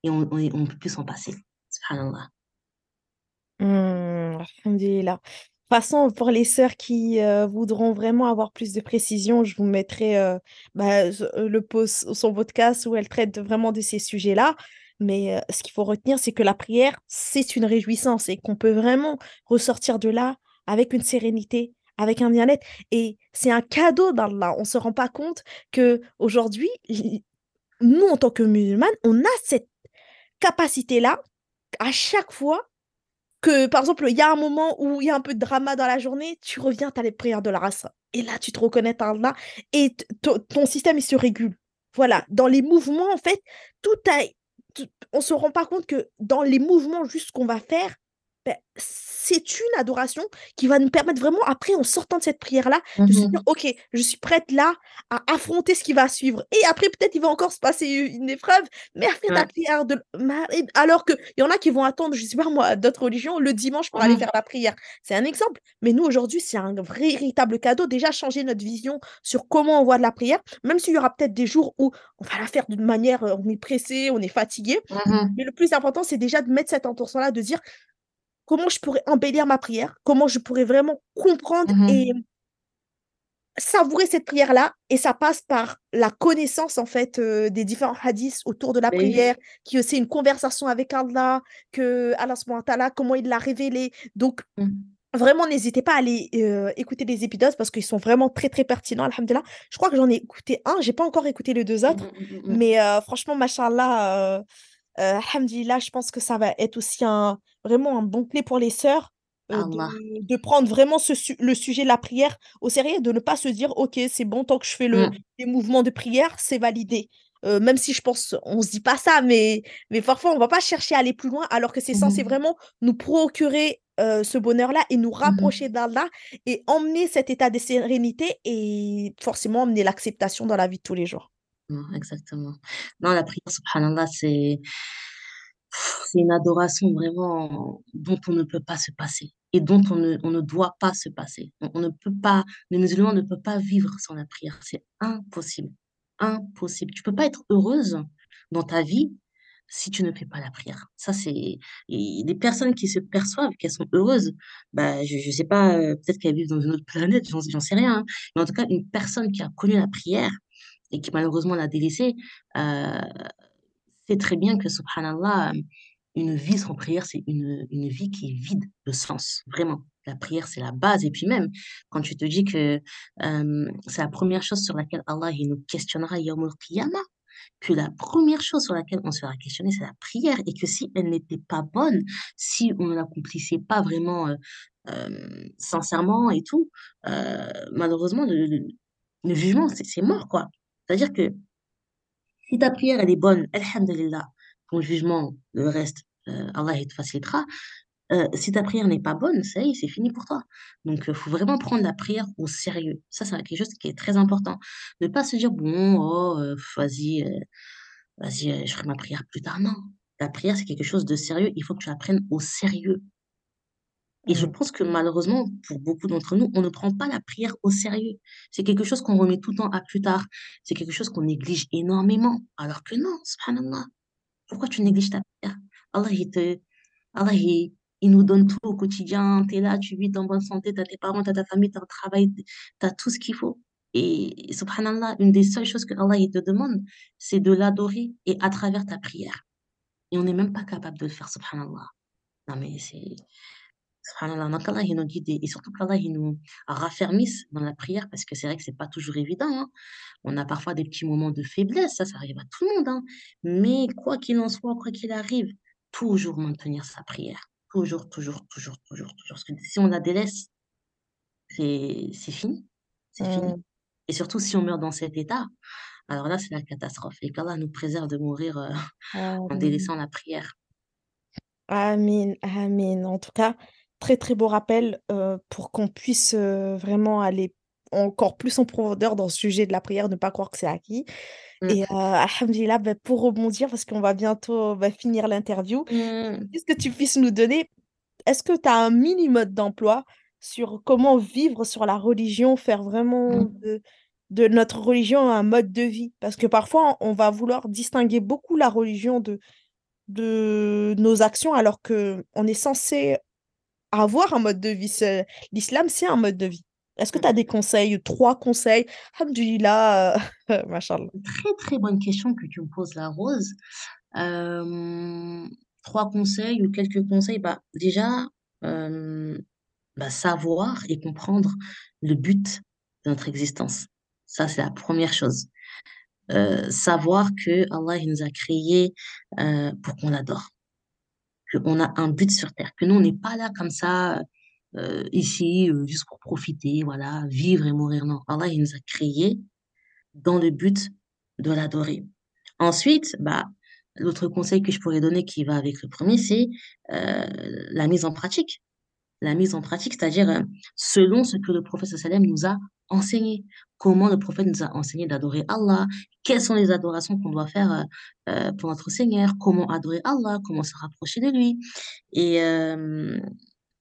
[SPEAKER 2] Et on ne peut plus s'en passer. Subhanallah.
[SPEAKER 1] Mmh, alhamdulillah. De toute façon, pour les sœurs qui euh, voudront vraiment avoir plus de précision, je vous mettrai euh, bah, euh, le post, son podcast où elle traite vraiment de ces sujets-là. Mais ce qu'il faut retenir, c'est que la prière, c'est une réjouissance et qu'on peut vraiment ressortir de là avec une sérénité, avec un bien-être. Et c'est un cadeau d'Allah. On ne se rend pas compte que aujourd'hui, nous, en tant que musulmanes, on a cette capacité-là à chaque fois que, par exemple, il y a un moment où il y a un peu de drama dans la journée, tu reviens, tu as les prières de la race. Et là, tu te reconnais Allah et ton système, il se régule. Voilà, dans les mouvements, en fait, tout a, on se rend pas compte que dans les mouvements juste qu'on va faire, ben, c'est une adoration qui va nous permettre vraiment, après, en sortant de cette prière-là, de se dire, OK, je suis prête là à affronter ce qui va suivre. Et après, peut-être, il va encore se passer une épreuve, mais à faire la prière de... Alors qu'il y en a qui vont attendre, je sais pas moi, d'autres religions, le dimanche pour aller
[SPEAKER 2] Mhm.
[SPEAKER 1] faire la prière. C'est un exemple. Mais nous, aujourd'hui, c'est un véritable cadeau. Déjà, changer notre vision sur comment on voit de la prière, même s'il y aura peut-être des jours où on va la faire d'une manière, on est pressé, on est fatigué.
[SPEAKER 2] Mhm.
[SPEAKER 1] Mais le plus important, c'est déjà de mettre cette intention-là, de dire comment je pourrais embellir ma prière, comment je pourrais vraiment comprendre et
[SPEAKER 2] Mhm.
[SPEAKER 1] savourer cette prière-là. Et ça passe par la connaissance, en fait, euh, des différents hadiths autour de la
[SPEAKER 2] oui.
[SPEAKER 1] prière, qui est une conversation avec Allah, que Allah, comment il l'a révélé. Donc,
[SPEAKER 2] Mhm.
[SPEAKER 1] Vraiment, n'hésitez pas à aller euh, écouter les épisodes parce qu'ils sont vraiment très très pertinents, alhamdulillah. Je crois que j'en ai écouté un, j'ai pas encore écouté les deux autres,
[SPEAKER 2] mhm, mhm.
[SPEAKER 1] mais euh, franchement, machallah, euh, alhamdulillah, je pense que ça va être aussi un, vraiment un bon clé pour les sœurs euh, de, de prendre vraiment ce le sujet de la prière au sérieux, de ne pas se dire, ok, c'est bon, tant que je fais le,
[SPEAKER 2] Mhm.
[SPEAKER 1] les mouvements de prière, c'est validé. Euh, même si je pense, on se dit pas ça, mais, mais parfois on va pas chercher à aller plus loin alors que c'est censé
[SPEAKER 2] Mhm.
[SPEAKER 1] vraiment nous procurer euh, ce bonheur-là et nous
[SPEAKER 2] Mhm.
[SPEAKER 1] rapprocher d'Allah et emmener cet état de sérénité et forcément emmener l'acceptation dans la vie de tous les jours.
[SPEAKER 2] Exactement. Non, la prière, subhanallah, c'est une adoration vraiment dont on ne peut pas se passer et dont on ne, on ne doit pas se passer. On, ne peut pas, le musulman ne peut pas vivre sans la prière. C'est impossible. Impossible. Tu peux pas être heureuse dans ta vie si tu ne fais pas la prière. Ça, c'est... Les personnes qui se perçoivent qu'elles sont heureuses, bah, je ne sais pas, euh, peut-être qu'elles vivent dans une autre planète, j'en sais rien. hein. Mais en tout cas, une personne qui a connu la prière et qui malheureusement l'a délaissée, euh, sait très bien que, subhanallah, une vie sans prière, c'est une, une vie qui est vide de sens, vraiment. La prière, c'est la base. Et puis même, quand tu te dis que euh, c'est la première chose sur laquelle Allah nous questionnera que la première chose sur laquelle on sera questionné, c'est la prière, et que si elle n'était pas bonne, si on ne l'accomplissait pas vraiment euh, euh, sincèrement et tout, malheureusement, le, le- jugement, c'est mort, quoi. C'est-à-dire que si ta prière, elle est bonne, alhamdulillah, ton jugement, le reste, euh, Allah, il te facilitera. Euh, si ta prière n'est pas bonne, ça y est, c'est fini pour toi. Donc, il faut vraiment prendre la prière au sérieux. Ça, c'est quelque chose qui est très important. Ne pas se dire, bon, oh, euh, vas-y, euh, vas-y, euh, je ferai ma prière plus tard. Non. La prière, c'est quelque chose de sérieux. Il faut que tu la prennes au sérieux. Et je
[SPEAKER 1] Mm.
[SPEAKER 2] pense que malheureusement, pour beaucoup d'entre nous, on ne prend pas la prière au sérieux. C'est quelque chose qu'on remet tout le temps à plus tard. C'est quelque chose qu'on néglige énormément. Alors que non, subhanallah. Pourquoi tu négliges ta prière? Allah, il te, Allah, il, il nous donne tout au quotidien. Tu es là, tu vis en bonne santé, tu as tes parents, tu as ta famille, tu as un travail, tu as tout ce qu'il faut. Et, et subhanallah, une des seules choses que Allah il te demande, c'est de l'adorer et à travers ta prière. Et on n'est même pas capable de le faire, subhanallah. Non, mais c'est Subhanallah, il nous guide et surtout qu'Allah il nous raffermisse dans la prière parce que c'est vrai que c'est pas toujours évident. hein. On a parfois des petits moments de faiblesse, ça, ça arrive à tout le monde. hein. Mais quoi qu'il en soit, quoi qu'il arrive, toujours maintenir sa prière. Toujours, toujours, toujours, toujours, toujours. Parce que si on la délaisse, c'est fini. C'est fini.
[SPEAKER 1] Mm.
[SPEAKER 2] Et surtout si on meurt dans cet état, alors là, c'est la catastrophe. Et qu'Allah nous préserve de mourir euh, en délaissant la prière.
[SPEAKER 1] Amin, amin. En tout cas, très très beau rappel euh, pour qu'on puisse euh, vraiment aller encore plus en profondeur dans ce sujet de la prière, ne pas croire que c'est acquis.
[SPEAKER 2] Mm.
[SPEAKER 1] Et euh, alhamdulillah, ben, pour rebondir, parce qu'on va bientôt ben, finir l'interview,
[SPEAKER 2] Mm.
[SPEAKER 1] est-ce que tu puisses nous donner, est-ce que tu as un mini mode d'emploi sur comment vivre sur la religion, faire vraiment
[SPEAKER 2] Mm.
[SPEAKER 1] de, de notre religion un mode de vie? Parce que parfois, on va vouloir distinguer beaucoup la religion de, de nos actions, alors que on est censé avoir un mode de vie. L'islam, c'est un mode de vie. Est-ce que tu as des conseils, trois conseils? Alhamdulillah, euh.
[SPEAKER 2] Très, très bonne question que tu me poses, la Rose. Euh, trois conseils ou quelques conseils. Bah, déjà, euh, bah, savoir et comprendre le but de notre existence. Ça, c'est la première chose. Euh, savoir que Allah il nous a créés pour qu'on l'adore, qu'on a un but sur terre, que nous, on n'est pas là comme ça, euh, ici, euh, juste pour profiter, voilà, vivre et mourir. Non, Allah il nous a créés dans le but de l'adorer. Ensuite, bah, l'autre conseil que je pourrais donner qui va avec le premier, c'est euh, la mise en pratique. La mise en pratique, c'est-à-dire selon ce que le prophète sallam nous a enseigné. Comment le prophète nous a enseigné d'adorer Allah, quelles sont les adorations qu'on doit faire euh, pour notre Seigneur, comment adorer Allah, comment se rapprocher de lui. Et euh,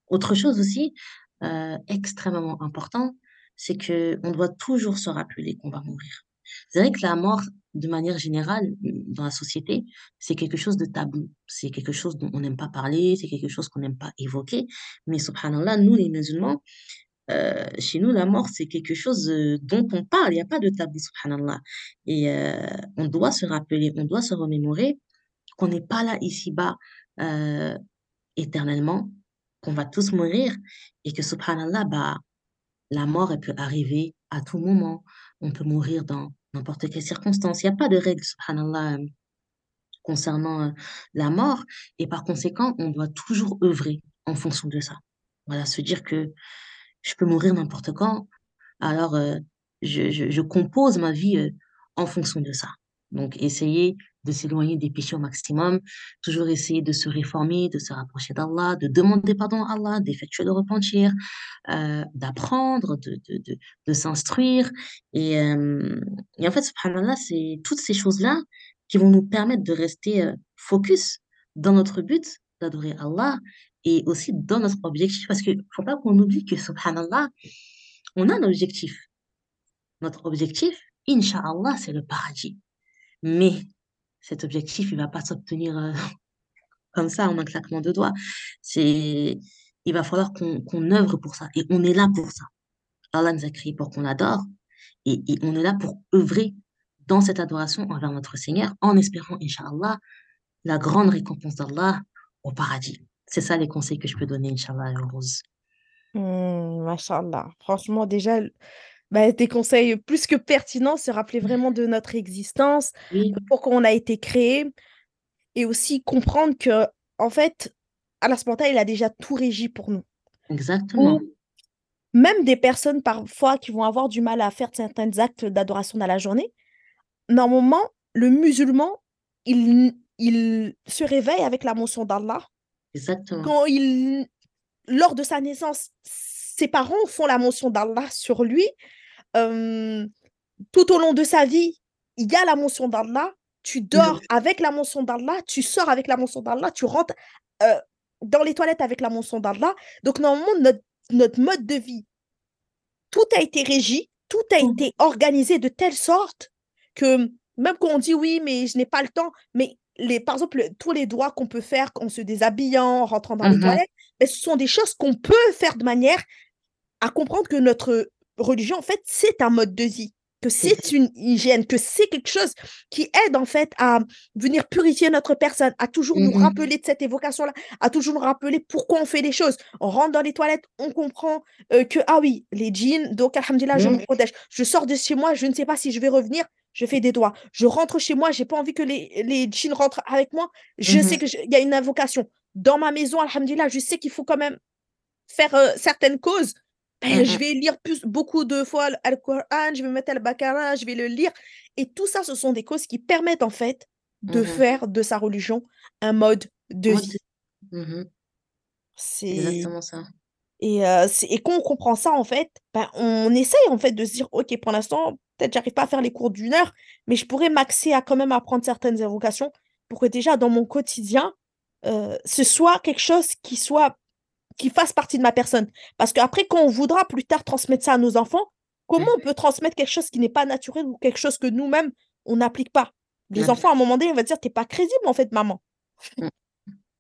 [SPEAKER 2] autre chose aussi, euh, extrêmement important, c'est que on doit toujours se rappeler qu'on va mourir. C'est vrai que la mort, de manière générale, dans la société, c'est quelque chose de tabou. C'est quelque chose dont on n'aime pas parler, c'est quelque chose qu'on n'aime pas évoquer. Mais subhanallah, nous, les musulmans, euh, chez nous, la mort, c'est quelque chose euh, dont on parle. Il n'y a pas de tabou, subhanallah. Et euh, on doit se rappeler, on doit se remémorer qu'on n'est pas là ici-bas éternellement, qu'on va tous mourir et que, subhanallah, bah, la mort, elle peut arriver à tout moment. On peut mourir dans n'importe quelle circonstance. Il n'y a pas de règle, subhanallah, concernant la mort. Et par conséquent, on doit toujours œuvrer en fonction de ça. Voilà, se dire que je peux mourir n'importe quand. Alors, euh, je, compose ma vie euh, en fonction de ça. Donc, essayer de s'éloigner des péchés au maximum, toujours essayer de se réformer, de se rapprocher d'Allah, de demander pardon à Allah, d'effectuer le repentir, euh, d'apprendre, de, s'instruire. Et, en fait, subhanallah, c'est toutes ces choses-là qui vont nous permettre de rester focus dans notre but d'adorer Allah et aussi dans notre objectif. Parce qu'il ne faut pas qu'on oublie que, subhanallah, on a un objectif. Notre objectif, Inch'Allah, c'est le paradis. Mais cet objectif, il ne va pas s'obtenir euh, comme ça en un claquement de doigts. C'est, il va falloir qu'on qu'on œuvre pour ça. Et on est là pour ça. Allah nous a créés pour qu'on l'adore. Et, et on est là pour œuvrer dans cette adoration envers notre Seigneur en espérant, Inch'Allah, la grande récompense d'Allah au paradis. C'est ça les conseils que je peux donner, Inch'Allah, Rose.
[SPEAKER 1] Mashallah. Franchement, déjà, bah, tes conseils plus que pertinents, se rappeler vraiment de notre existence,
[SPEAKER 2] Oui,
[SPEAKER 1] pourquoi on a été créé, et aussi comprendre que, en fait, Allah subhanahu il a déjà tout régi pour nous.
[SPEAKER 2] exactement.
[SPEAKER 1] Ou même des personnes parfois qui vont avoir du mal à faire certains actes d'adoration dans la journée, normalement, le musulman, il, il se réveille avec la mention d'Allah.
[SPEAKER 2] Exactement.
[SPEAKER 1] Quand il, lors de sa naissance, ses parents font la mention d'Allah sur lui. Euh, tout au long de sa vie, il y a la mention d'Allah. Tu dors avec la mention d'Allah, tu sors avec la mention d'Allah, tu rentres euh, dans les toilettes avec la mention d'Allah. Donc, normalement, notre, notre mode de vie, tout a été régi, tout a été organisé de telle sorte que même quand on dit oui, mais je n'ai pas le temps, mais les, par exemple, tous les doigts qu'on peut faire en se déshabillant, en rentrant dans les
[SPEAKER 2] Mhm.
[SPEAKER 1] toilettes, mais ce sont des choses qu'on peut faire de manière à comprendre que notre religion, en fait, c'est un mode de vie. que c'est une hygiène, que c'est quelque chose qui aide en fait à venir purifier notre personne, à toujours nous
[SPEAKER 2] Mhm,
[SPEAKER 1] rappeler de cette évocation-là, à toujours nous rappeler pourquoi on fait les choses. On rentre dans les toilettes, on comprend euh, que, ah oui, les jeans, donc alhamdulillah, je me
[SPEAKER 2] mhm,
[SPEAKER 1] protège. Je sors de chez moi, je ne sais pas si je vais revenir, je fais des doigts. Je rentre chez moi, j'ai pas envie que les, les jeans rentrent avec moi, je sais
[SPEAKER 2] mhm,
[SPEAKER 1] qu'il y a une invocation. Dans ma maison, alhamdulillah, je sais qu'il faut quand même faire euh, certaines causes, ben, je
[SPEAKER 2] mhm,
[SPEAKER 1] vais lire plus, beaucoup de fois le Al-Qur'an, je vais mettre Al-Baqarah, je vais le lire. Et tout ça, ce sont des causes qui permettent en fait de
[SPEAKER 2] mhm.
[SPEAKER 1] faire de sa religion un mode de vie.
[SPEAKER 2] mhm, C'est exactement ça.
[SPEAKER 1] Et, euh, et quand on comprend ça, en fait, ben, on essaye en fait de se dire, OK, pour l'instant, peut-être j'arrive pas à faire les cours d'une heure, mais je pourrais m'axer à quand même apprendre certaines invocations pour que déjà dans mon quotidien, euh, ce soit quelque chose qui soit qui fasse partie de ma personne. Parce qu'après, quand on voudra plus tard transmettre ça à nos enfants, comment on
[SPEAKER 2] Mhm,
[SPEAKER 1] peut transmettre quelque chose qui n'est pas naturel ou quelque chose que nous-mêmes, on n'applique pas? Les enfants, à un moment donné, on va dire, t'es pas crédible, en fait, maman.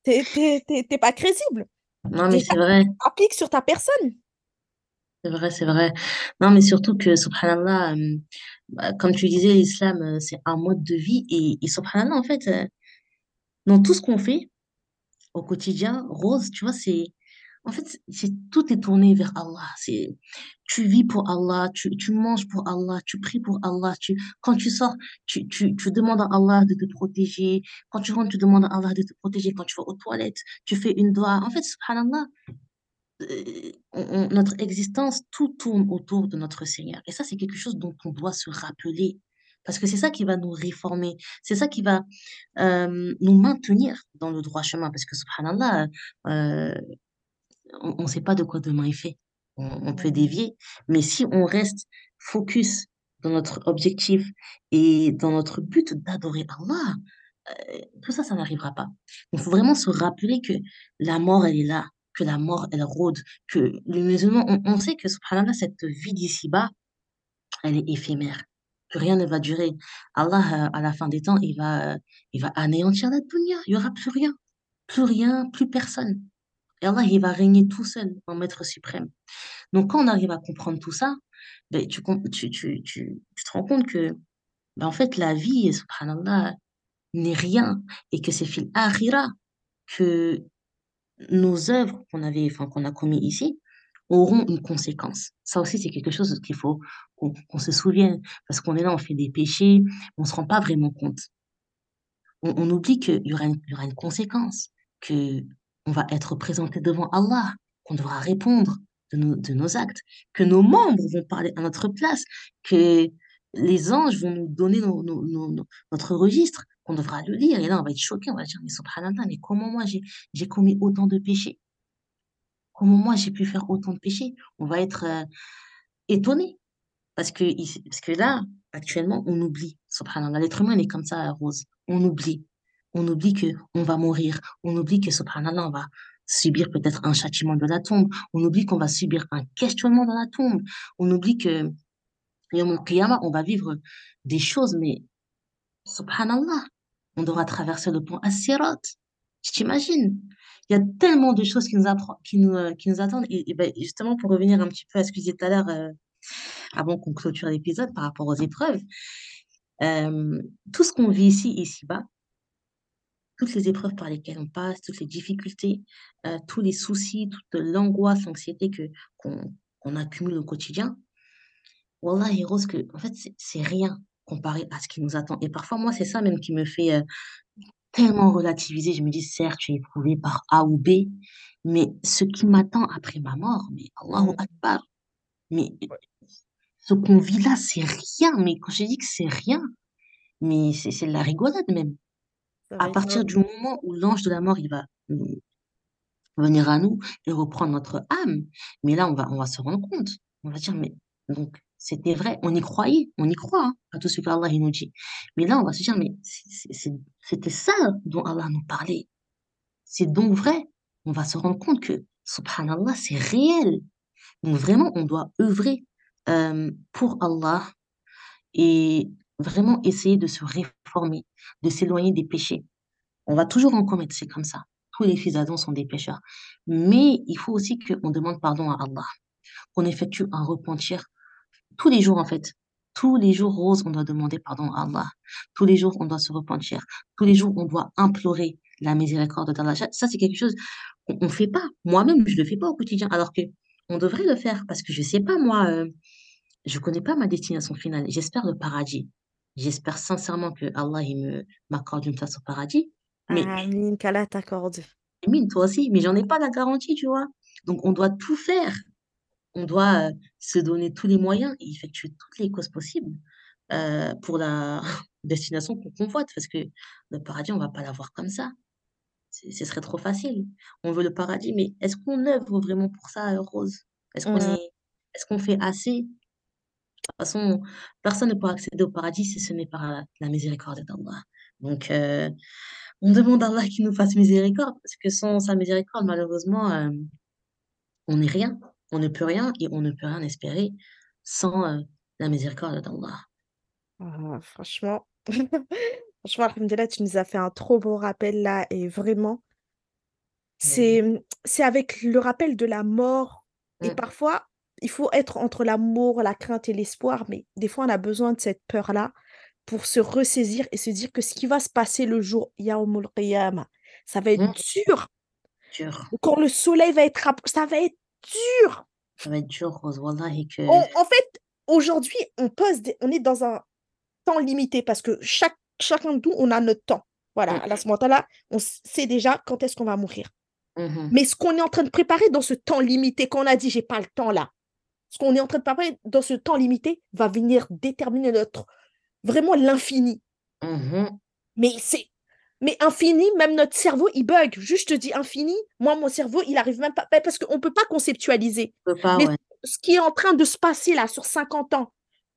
[SPEAKER 1] t'es- t'es pas crédible.
[SPEAKER 2] Non, mais c'est vrai,
[SPEAKER 1] applique sur ta personne.
[SPEAKER 2] c'est vrai, c'est vrai. Non, mais surtout que, subhanallah, euh, bah, comme tu disais, l'islam, euh, c'est un mode de vie. Et, et subhanallah, en fait, euh, dans tout ce qu'on fait au quotidien, Rose, tu vois, c'est, en fait, c'est, tout est tourné vers Allah. C'est, tu vis pour Allah, tu, tu manges pour Allah, tu pries pour Allah. Tu, quand tu sors, tu, tu, tu demandes à Allah de te protéger. Quand tu rentres, tu demandes à Allah de te protéger. Quand tu vas aux toilettes, tu fais une doigt. En fait, subhanallah, euh, notre existence, tout tourne autour de notre Seigneur. Et ça, c'est quelque chose dont on doit se rappeler. Parce que c'est ça qui va nous réformer. C'est ça qui va euh, nous maintenir dans le droit chemin. Parce que, subhanallah, euh, on ne sait pas de quoi demain est fait. On, on peut dévier. Mais si on reste focus dans notre objectif et dans notre but d'adorer Allah, euh, tout ça, ça n'arrivera pas. Il faut vraiment se rappeler que la mort, elle est là, que la mort, elle rôde, que les musulmans, on, on sait que, subhanallah, cette vie d'ici-bas, elle est éphémère, que rien ne va durer. Allah, euh, à la fin des temps, il va, euh, il va anéantir la dunya. Il n'y aura plus rien. Plus rien, plus personne. Et Allah, il va régner tout seul en maître suprême. Donc, quand on arrive à comprendre tout ça, ben, tu, tu, te rends compte que, ben, en fait, la vie, subhanallah, n'est rien et que c'est fil akhira que nos œuvres qu'on avait, qu'on a commis ici auront une conséquence. Ça aussi, c'est quelque chose qu'il faut qu'on se souvienne parce qu'on est là, on fait des péchés, on se rend pas vraiment compte. On, oublie qu'il y y aura une conséquence, que on va être présenté devant Allah, qu'on devra répondre de nos, actes, que nos membres vont parler à notre place, que les anges vont nous donner notre registre, qu'on devra le lire. Et là, on va être choqué, on va dire, mais subhanallah, mais comment moi j'ai commis autant de péchés? Comment moi j'ai pu faire autant de péchés? On va être euh, étonné. Parce que, parce que là, actuellement, on oublie. L'être humain il est comme ça, Rose. On oublie. On oublie que on va mourir. On oublie que, subhanallah, on va subir peut-être un châtiment de la tombe. On oublie qu'on va subir un questionnement dans la tombe. On oublie que, on va vivre des choses, mais subhanallah, on devra traverser le pont As-Sirat. Tu t'imagines? Il y a tellement de choses qui nous, euh, qui nous attendent. Et, et ben, justement, pour revenir un petit peu à ce que je disais tout à l'heure, euh, avant qu'on clôture l'épisode par rapport aux épreuves, euh, tout ce qu'on vit ici, ici-bas, toutes les épreuves par lesquelles on passe, toutes les difficultés, euh, tous les soucis, toute l'angoisse, l'anxiété que, qu'on, qu'on accumule au quotidien, Wallah, Rose, que, en fait, c'est c'est rien comparé à ce qui nous attend. Et parfois, moi, c'est ça même qui me fait euh, tellement relativiser. Je me dis, certes, tu es éprouvé par A ou B, mais ce qui m'attend après ma mort, mais Allahu
[SPEAKER 1] Mhm.
[SPEAKER 2] Akbar, mais ce qu'on vit là, c'est rien. Mais quand je dis que c'est rien, mais c'est c'est de la rigolade même. À partir du moment où l'ange de la mort, il va mm, venir à nous et reprendre notre âme, mais là, on va, on va se rendre compte. On va dire, mais donc, c'était vrai, on y croyait, on y croit, hein, à tout ce qu'Allah nous dit. Mais là, on va se dire, mais c'était ça dont Allah nous parlait. C'est donc vrai. On va se rendre compte que, subhanallah, c'est réel. Donc, vraiment, on doit œuvrer euh, pour Allah et vraiment essayer de se réformer, de s'éloigner des péchés. On va toujours en commettre, c'est comme ça. Tous les fils d'Adam sont des pécheurs. Mais il faut aussi qu'on demande pardon à Allah, qu'on effectue un repentir tous les jours, en fait. Tous les jours, Rose, on doit demander pardon à Allah. Tous les jours, on doit se repentir. Tous les jours, on doit implorer la miséricorde d'Allah. Ça, c'est quelque chose qu'on ne fait pas. Moi-même, je ne le fais pas au quotidien, alors que on devrait le faire parce que je ne sais pas, moi, euh, je ne connais pas ma destination finale. J'espère le paradis. J'espère sincèrement que Allah il me m'accorde une place au paradis. Mais
[SPEAKER 1] Amin, qu'Allah t'accorde.
[SPEAKER 2] mine, toi aussi, mais j'en ai pas la garantie, tu vois. Donc, on doit tout faire. On doit euh, se donner tous les moyens et effectuer toutes les causes possibles euh, pour la destination qu'on convoite. Parce que le paradis, on va pas l'avoir comme ça. C'est- Ce serait trop facile. On veut le paradis, mais est-ce qu'on œuvre vraiment pour ça, euh, Rose? Est-ce qu'on
[SPEAKER 1] Mm,
[SPEAKER 2] est, est-ce qu'on fait assez? De toute façon, personne ne pourra accéder au paradis si ce n'est par la, miséricorde d'Allah. Donc, euh, on demande à Allah qu'il nous fasse miséricorde, parce que sans sa miséricorde, malheureusement, euh, on n'est rien. On ne peut rien et on ne peut rien espérer sans euh, la miséricorde d'Allah.
[SPEAKER 1] ah, franchement, franchement, Alhamdulillah, tu nous as fait un trop beau rappel là et vraiment,
[SPEAKER 2] Mm,
[SPEAKER 1] c'est, c'est avec le rappel de la mort et
[SPEAKER 2] mm,
[SPEAKER 1] parfois, il faut être entre l'amour, la crainte et l'espoir, mais des fois, on a besoin de cette peur-là pour se ressaisir et se dire que ce qui va se passer le jour Yaumul Qiyamah, ça va être
[SPEAKER 2] mm.
[SPEAKER 1] dur.
[SPEAKER 2] Dur.
[SPEAKER 1] Quand le soleil va être, ça va être dur.
[SPEAKER 2] Ça va être dur, que...
[SPEAKER 1] On- en fait, aujourd'hui, on pose des- on est dans un temps limité parce que chaque, chacun de nous, on a notre temps. Voilà, à ce moment-là, on sait déjà quand est-ce qu'on va mourir.
[SPEAKER 2] mhm,
[SPEAKER 1] Mais ce qu'on est en train de préparer dans ce temps limité, qu'on a dit, j'ai pas le temps là, ce qu'on est en train de préparer dans ce temps limité va venir déterminer notre, vraiment l'infini.
[SPEAKER 2] mhm.
[SPEAKER 1] Mais c'est, mais infini, même notre cerveau, il bug. Juste, je te dis infini, moi, mon cerveau, il arrive même pas, parce qu'on peut pas conceptualiser.
[SPEAKER 2] Pas,
[SPEAKER 1] Mais
[SPEAKER 2] ouais.
[SPEAKER 1] ce qui est en train de se passer là sur 50 ans,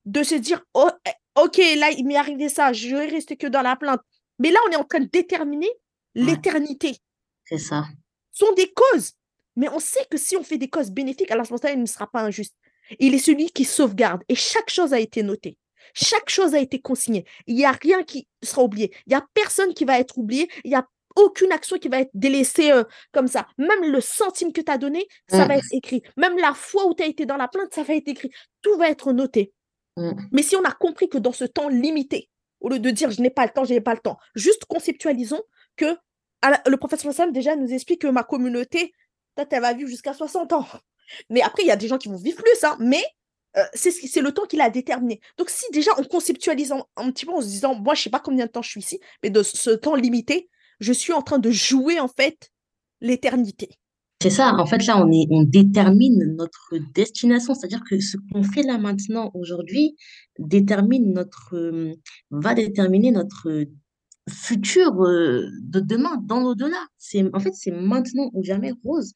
[SPEAKER 1] de se dire, oh, eh, ok, là, il m'est arrivé ça, je vais rester que dans la plainte. Mais là, on est en train de déterminer
[SPEAKER 2] Ouais,
[SPEAKER 1] l'éternité.
[SPEAKER 2] c'est ça.
[SPEAKER 1] Ce sont des causes. Mais on sait que si on fait des causes bénéfiques, alors ce moment-là, il ne sera pas injuste. Il est celui qui sauvegarde. Et chaque chose a été notée. Chaque chose a été consignée. Il n'y a rien qui sera oublié. Il n'y a personne qui va être oublié. Il n'y a aucune action qui va être délaissée euh, comme ça. Même le centime que tu as donné, ça va
[SPEAKER 2] Mm,
[SPEAKER 1] être écrit. Même la fois où tu as été dans la plainte, ça va être écrit. Tout va être noté.
[SPEAKER 2] mm.
[SPEAKER 1] Mais si on a compris que dans ce temps limité, au lieu de dire je n'ai pas le temps, je n'ai pas le temps, juste conceptualisons que la- le prophète Sam déjà nous explique que ma communauté, peut-être elle va vivre jusqu'à 60 ans. Mais après, il y a des gens qui vont vivre plus, hein, mais euh, c'est le temps qu'il a déterminé. Donc si déjà on conceptualise un, petit peu en se disant, moi je sais pas combien de temps je suis ici, mais de ce temps limité, je suis en train de jouer en fait l'éternité.
[SPEAKER 2] C'est ça, en fait, là, on est, on détermine notre destination, c'est-à-dire que ce qu'on fait là maintenant, aujourd'hui, détermine notre, euh, va déterminer notre euh, futur de demain, dans l'au-delà. En fait, c'est maintenant ou jamais, Rose,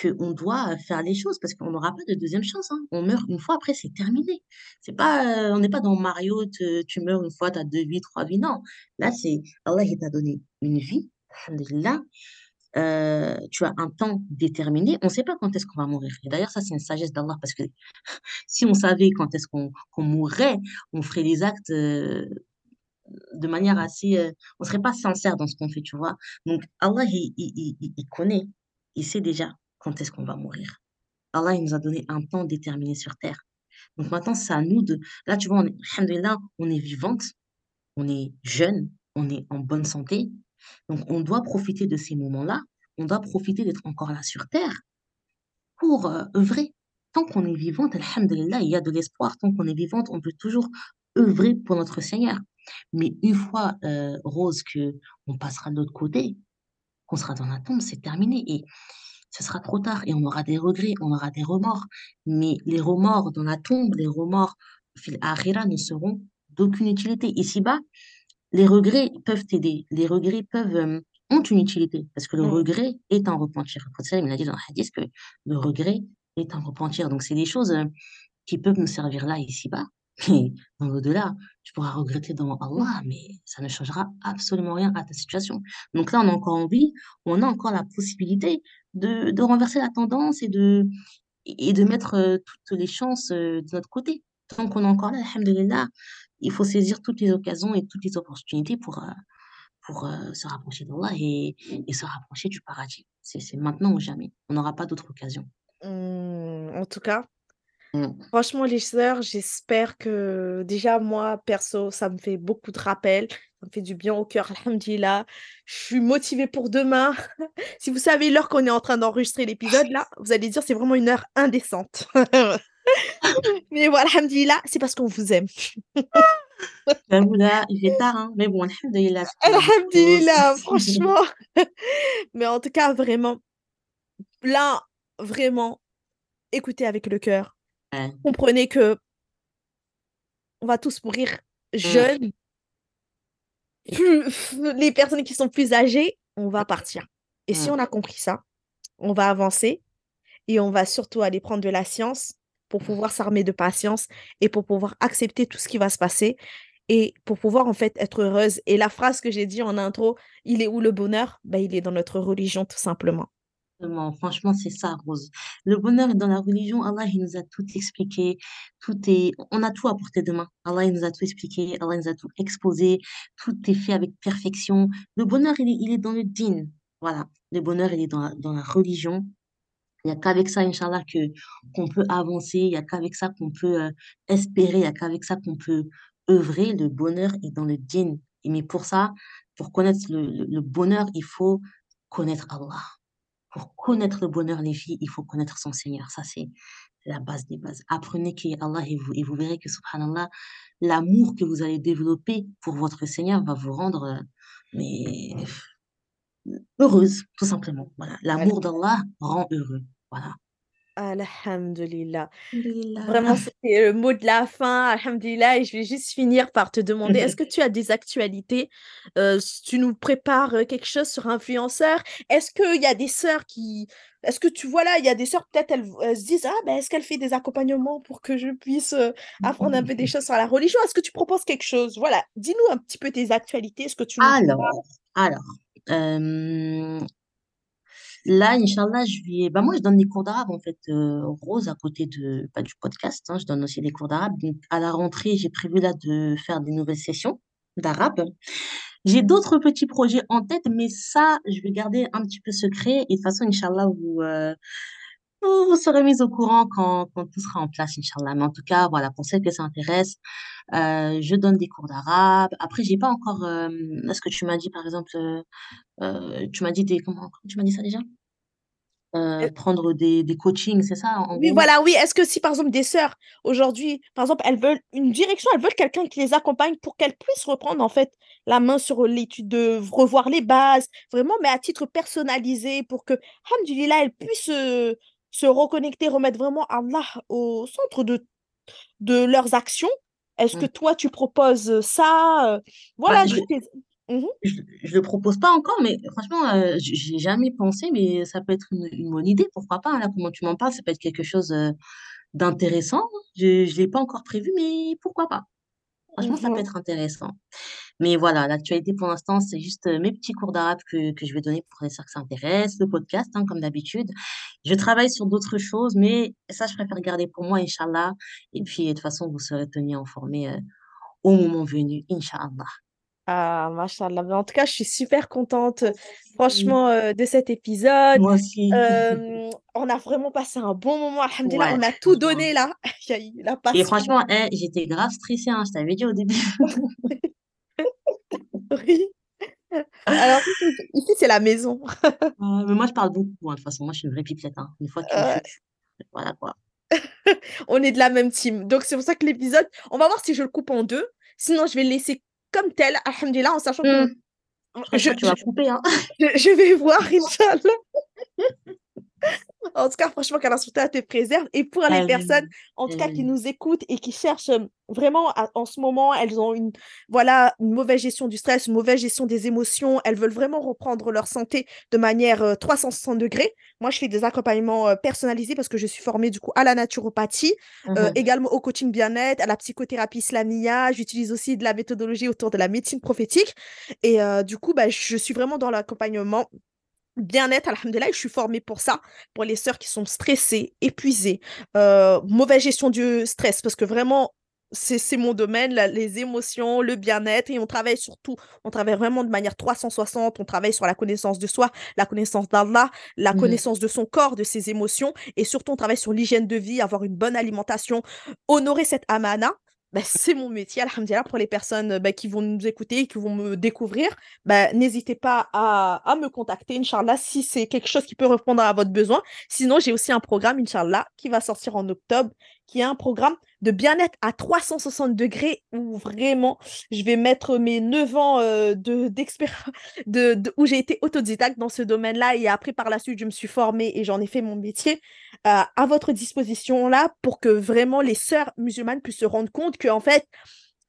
[SPEAKER 2] qu'on doit faire les choses parce qu'on n'aura pas de deuxième chance, hein. On meurt une fois, après, c'est terminé. C'est pas, euh, on n'est pas dans Mario, te- tu meurs une fois, tu as deux vies, trois vies. Non, là, c'est Allah, il t'a donné une vie. Alhamdulillah euh, tu as un temps déterminé, on ne sait pas quand est-ce qu'on va mourir. Et d'ailleurs, ça, c'est une sagesse d'Allah, parce que si on savait quand est-ce qu'on mourrait, on ferait les actes euh, de manière assez... euh, on ne serait pas sincère dans ce qu'on fait, tu vois. Donc, Allah, il connaît, il sait déjà quand est-ce qu'on va mourir? Allah, il nous a donné un temps déterminé sur Terre. Donc maintenant, c'est à nous de... Là, tu vois, alhamdoulilah, on est vivante, on est jeune, on est en bonne santé. Donc, on doit profiter de ces moments-là. On doit profiter d'être encore là sur Terre pour euh, œuvrer. Tant qu'on est vivante, alhamdulillah, il y a de l'espoir. Tant qu'on est vivante, on peut toujours œuvrer pour notre Seigneur. Mais une fois, euh, Rose, que on passera de l'autre côté, qu'on sera dans la tombe, c'est terminé. Et ce sera trop tard. Et on aura des regrets, on aura des remords. Mais les remords dans la tombe, les remords fil akhira ne seront d'aucune utilité. Ici-bas, les regrets peuvent t'aider. Les regrets peuvent, euh, ont une utilité parce que le regret est un repentir. Il a dit dans le hadith que le regret est un repentir. Donc, c'est des choses euh, qui peuvent nous servir là, ici-bas. Mais dans l'au-delà, tu pourras regretter devant Allah, mais ça ne changera absolument rien à ta situation. Donc là, on est encore en vie, on a encore la possibilité de, de renverser la tendance et de, et de mettre euh, toutes les chances euh, de notre côté. Tant qu'on est encore là, alhamdulillah, il faut saisir toutes les occasions et toutes les opportunités pour, euh, pour se rapprocher d'Allah et, et se rapprocher du paradis. C'est c'est maintenant ou jamais. On n'aura pas d'autre occasion.
[SPEAKER 1] Mm, en tout cas,
[SPEAKER 2] Mm.
[SPEAKER 1] Franchement, les sœurs, j'espère que déjà, moi, perso, ça me fait beaucoup de rappels. Ça me fait du bien au cœur, alhamdulillah. Je suis motivée pour demain. si vous savez l'heure qu'on est en train d'enregistrer l'épisode, là, vous allez dire c'est vraiment une heure indécente. Mais voilà, alhamdulillah, c'est parce qu'on vous aime.
[SPEAKER 2] Il fait tard, hein. Mais bon, alhamdulillah.
[SPEAKER 1] Alhamdulillah, franchement. Mais en tout cas, vraiment, là, vraiment, écoutez avec le cœur.
[SPEAKER 2] Ouais.
[SPEAKER 1] Comprenez que on va tous mourir jeunes. Plus, les personnes qui sont plus âgées, on va partir. Et si
[SPEAKER 2] Mm.
[SPEAKER 1] on a compris ça, on va avancer et on va surtout aller prendre de la science pour pouvoir s'armer de patience et pour pouvoir accepter tout ce qui va se passer et pour pouvoir en fait être heureuse. Et la phrase que j'ai dit en intro, il est où le bonheur? Ben, il est dans notre religion tout simplement.
[SPEAKER 2] Franchement, c'est ça, Rose. Le bonheur est dans la religion. Allah, il nous a tout expliqué. Tout est, on a tout à portée de main. Allah, il nous a tout expliqué. Allah, il nous a tout exposé. Tout est fait avec perfection. Le bonheur, il est, il est dans le dîn. Voilà. Le bonheur, il est dans la, dans la religion. Il n'y a qu'avec ça, Inch'Allah, que, qu'on peut avancer. Il n'y a qu'avec ça qu'on peut euh, espérer. Il n'y a qu'avec ça qu'on peut œuvrer. Le bonheur est dans le. Et mais pour ça, pour connaître le, le bonheur, il faut connaître Allah. Pour connaître le bonheur, les filles, il faut connaître son Seigneur. Ça, c'est la base des bases. Apprenez qui est Allah et vous, et vous verrez que, subhanallah, l'amour que vous allez développer pour votre Seigneur va vous rendre, euh, mais, heureuse, tout simplement. Voilà. L'amour d'Allah rend heureux. Voilà.
[SPEAKER 1] Alhamdulillah. Vraiment, c'était le mot de la fin, alhamdulillah. Et je vais juste finir par te demander, est-ce que tu as des actualités? Euh, tu nous prépares euh, quelque chose sur influenceur? Est-ce qu'il y a des sœurs qui... Est-ce que tu vois là, il y a des sœurs, peut-être elles, elles se disent, ah ben est-ce qu'elle fait des accompagnements pour que je puisse euh, apprendre un peu des choses sur la religion? Est-ce que tu proposes quelque chose? Voilà, dis-nous un petit peu tes actualités, ce que tu.
[SPEAKER 2] Alors, alors, euh, là, Inch'Allah, je vais, bah moi, je donne des cours d'arabe, en fait, euh, Rose, à côté de, pas du podcast, hein, je donne aussi des cours d'arabe. Donc, à la rentrée, j'ai prévu là de faire des nouvelles sessions d'arabe. J'ai d'autres petits projets en tête, mais ça, je vais garder un petit peu secret. Et de toute façon, Inch'Allah, vous, euh, vous, vous serez mis au courant quand, quand tout sera en place, Inch'Allah. Mais en tout cas, voilà, pour celles que ça intéresse, euh, je donne des cours d'arabe. Après, j'ai pas encore, euh, ce que tu m'as dit, par exemple, euh, euh, tu m'as dit des, comment, tu m'as dit ça déjà? Prendre des, des coachings, c'est ça, en
[SPEAKER 1] Oui,
[SPEAKER 2] gros?
[SPEAKER 1] voilà, oui. Est-ce que si, par exemple, des sœurs, aujourd'hui, par exemple, elles veulent une direction, elles veulent quelqu'un qui les accompagne pour qu'elles puissent reprendre, en fait, la main sur l'étude, de revoir les bases, vraiment, mais à titre personnalisé, pour que, alhamdulillah, elles puissent se reconnecter, remettre vraiment Allah au centre de, de leurs actions. Est-ce que
[SPEAKER 2] Mm.
[SPEAKER 1] toi, tu proposes ça? euh,
[SPEAKER 2] Bah,
[SPEAKER 1] Voilà,
[SPEAKER 2] je,
[SPEAKER 1] je
[SPEAKER 2] je, je le propose pas encore, mais franchement, euh, j'y ai jamais pensé, mais ça peut être une, une bonne idée, pourquoi pas, hein, là, comment tu m'en parles, ça peut être quelque chose euh, d'intéressant. Je, je l'ai pas encore prévu, mais pourquoi pas? Franchement, ça peut
[SPEAKER 1] Mhm.
[SPEAKER 2] être intéressant. Mais voilà, l'actualité pour l'instant, c'est juste euh, mes petits cours d'arabe que, que je vais donner pour les sœurs que ça intéresse, le podcast, hein, comme d'habitude. Je travaille sur d'autres choses, mais ça, je préfère garder pour moi, Inch'Allah. Et puis, de toute façon, vous serez tenus informés euh, au moment venu, Inch'Allah.
[SPEAKER 1] Ah, machallah. En tout cas, je suis super contente,
[SPEAKER 2] aussi.
[SPEAKER 1] franchement, euh, de cet épisode.
[SPEAKER 2] Moi aussi.
[SPEAKER 1] Euh, on a vraiment passé un bon moment, alhamdulillah.
[SPEAKER 2] Ouais,
[SPEAKER 1] On a tout donné là. Il y a eu la
[SPEAKER 2] Et franchement, hein, j'étais grave stressée, hein, je t'avais dit au début.
[SPEAKER 1] Alors, ici, c'est la maison.
[SPEAKER 2] Euh, mais moi, je parle beaucoup, hein, de toute façon. Moi, je suis une vraie pipelette. hein. Une fois que
[SPEAKER 1] Euh,
[SPEAKER 2] voilà quoi.
[SPEAKER 1] on est de la même team. Donc, c'est pour ça que l'épisode, on va voir si je le coupe en deux. Sinon, je vais le laisser comme tel, alhamdulillah, en sachant que
[SPEAKER 2] Hmm, je
[SPEAKER 1] je,
[SPEAKER 2] tu vas couper, hein.
[SPEAKER 1] je, je vais voir, Inch'Allah. En tout cas, franchement, wa ta'ala te préserve. Et pour les personnes, en tout cas, qui nous écoutent et qui cherchent euh, vraiment à- en ce moment, elles ont une, voilà, une mauvaise gestion du stress, une mauvaise gestion des émotions. Elles veulent vraiment reprendre leur santé de manière euh, 360 degrés. Moi, je fais des accompagnements euh, personnalisés parce que je suis formée du coup à la naturopathie, euh,
[SPEAKER 2] Mhm.
[SPEAKER 1] également au coaching bien-être, à la psychothérapie islamia. J'utilise aussi de la méthodologie autour de la médecine prophétique. Et euh, du coup, bah, je suis vraiment dans l'accompagnement bien-être, alhamdoulilah, et je suis formée pour ça, pour les sœurs qui sont stressées, épuisées, euh, mauvaise gestion du stress, parce que vraiment, c'est mon domaine, les émotions, le bien-être, et on travaille surtout, on travaille vraiment de manière 360, on travaille sur la connaissance de soi, la connaissance d'Allah, la mmh. connaissance de son corps, de ses émotions, et surtout on travaille sur l'hygiène de vie, avoir une bonne alimentation, honorer cette amana, bah, c'est mon métier, alhamdulillah, pour les personnes bah, qui vont nous écouter, qui vont me découvrir, bah, n'hésitez pas à, à, me contacter, Inch'Allah, si c'est quelque chose qui peut répondre à votre besoin. Sinon, j'ai aussi un programme, Inch'Allah, qui va sortir en octobre, qui est un programme de bien-être à 360 degrés où vraiment je vais mettre mes 9 ans euh, de, de, de, où j'ai été autodidacte dans ce domaine-là et après par la suite je me suis formée et j'en ai fait mon métier euh, à votre disposition là pour que vraiment les sœurs musulmanes puissent se rendre compte que en fait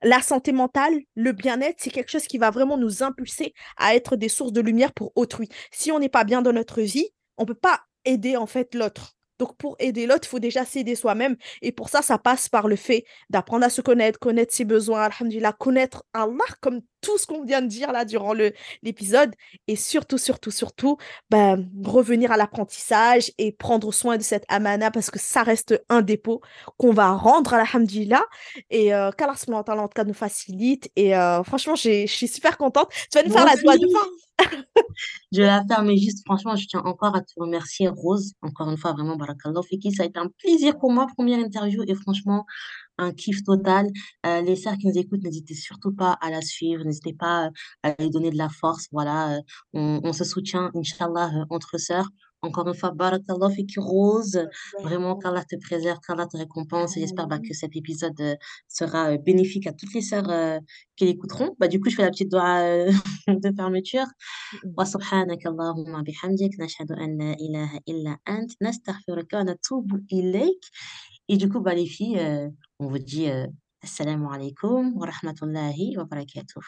[SPEAKER 1] la santé mentale, le bien-être, c'est quelque chose qui va vraiment nous impulser à être des sources de lumière pour autrui. Si on n'est pas bien dans notre vie, on peut pas aider en fait l'autre. Donc, pour aider l'autre, il faut déjà s'aider soi-même. Et pour ça, ça passe par le fait d'apprendre à se connaître, connaître ses besoins, alhamdulillah, connaître Allah, comme tout ce qu'on vient de dire là durant l'épisode. Et surtout, surtout, surtout, ben, revenir à l'apprentissage et prendre soin de cette amana parce que ça reste un dépôt qu'on va rendre à l'alhamdulillah. Et euh, qu'Allah, en tout cas, nous facilite. Et euh, franchement, je suis super contente. Tu vas nous faire la doigt de fin
[SPEAKER 2] je vais la faire, mais juste, franchement, je tiens encore à te remercier, Rose. Encore une fois, vraiment, Barakallah Fiki. Ça a été un plaisir pour moi, première interview, et franchement, un kiff total. Euh, les sœurs qui nous écoutent, n'hésitez surtout pas à la suivre, n'hésitez pas à lui donner de la force. Voilà, euh, on, on se soutient, Inch'Allah, euh, entre sœurs. Encore une fois, Barakallah Fiki Rose. Vraiment, qu'Allah te préserve, qu'Allah te récompense. Et j'espère bah, que cet épisode euh, sera euh, bénéfique à toutes les sœurs euh, qui l'écouteront. Bah, du coup, je fais la petite doigt de fermeture. Wa subhanaka Allahumma bihamdik. Nashhadu an la ilaha illa ant. Nastaghfiruka wa natubu ilayk. Et du coup, bah, les filles, on vous dit assalamu alaikum wa rahmatullahi wa barakatuh.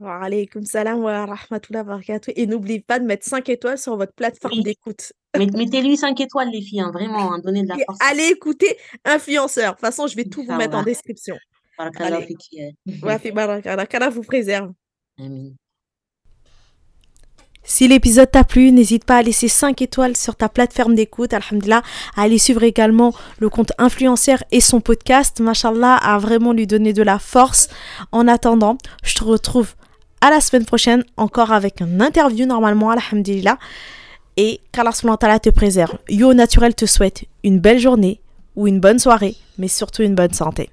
[SPEAKER 1] Wa alaykoum salam wa rahmatullahi wa barakatuh. Et n'oubliez pas de mettre 5 étoiles sur votre plateforme d'écoute.
[SPEAKER 2] Mettez-lui 5 étoiles, les filles, hein, vraiment, hein, donnez de la force.
[SPEAKER 1] allez écouter Influenceur. De toute façon, je vais tout vous mettre en description. Barakallah vous préserve. Amin.
[SPEAKER 3] Si l'épisode t'a plu, n'hésite pas à laisser 5 étoiles sur ta plateforme d'écoute, alhamdulillah, à aller suivre également le compte influenceur et son podcast, mashallah, à vraiment lui donner de la force. En attendant, je te retrouve à la semaine prochaine, encore avec une interview normalement, alhamdulillah. Et qu'Allah te préserve. Yo Naturel te souhaite une belle journée ou une bonne soirée, mais surtout une bonne santé.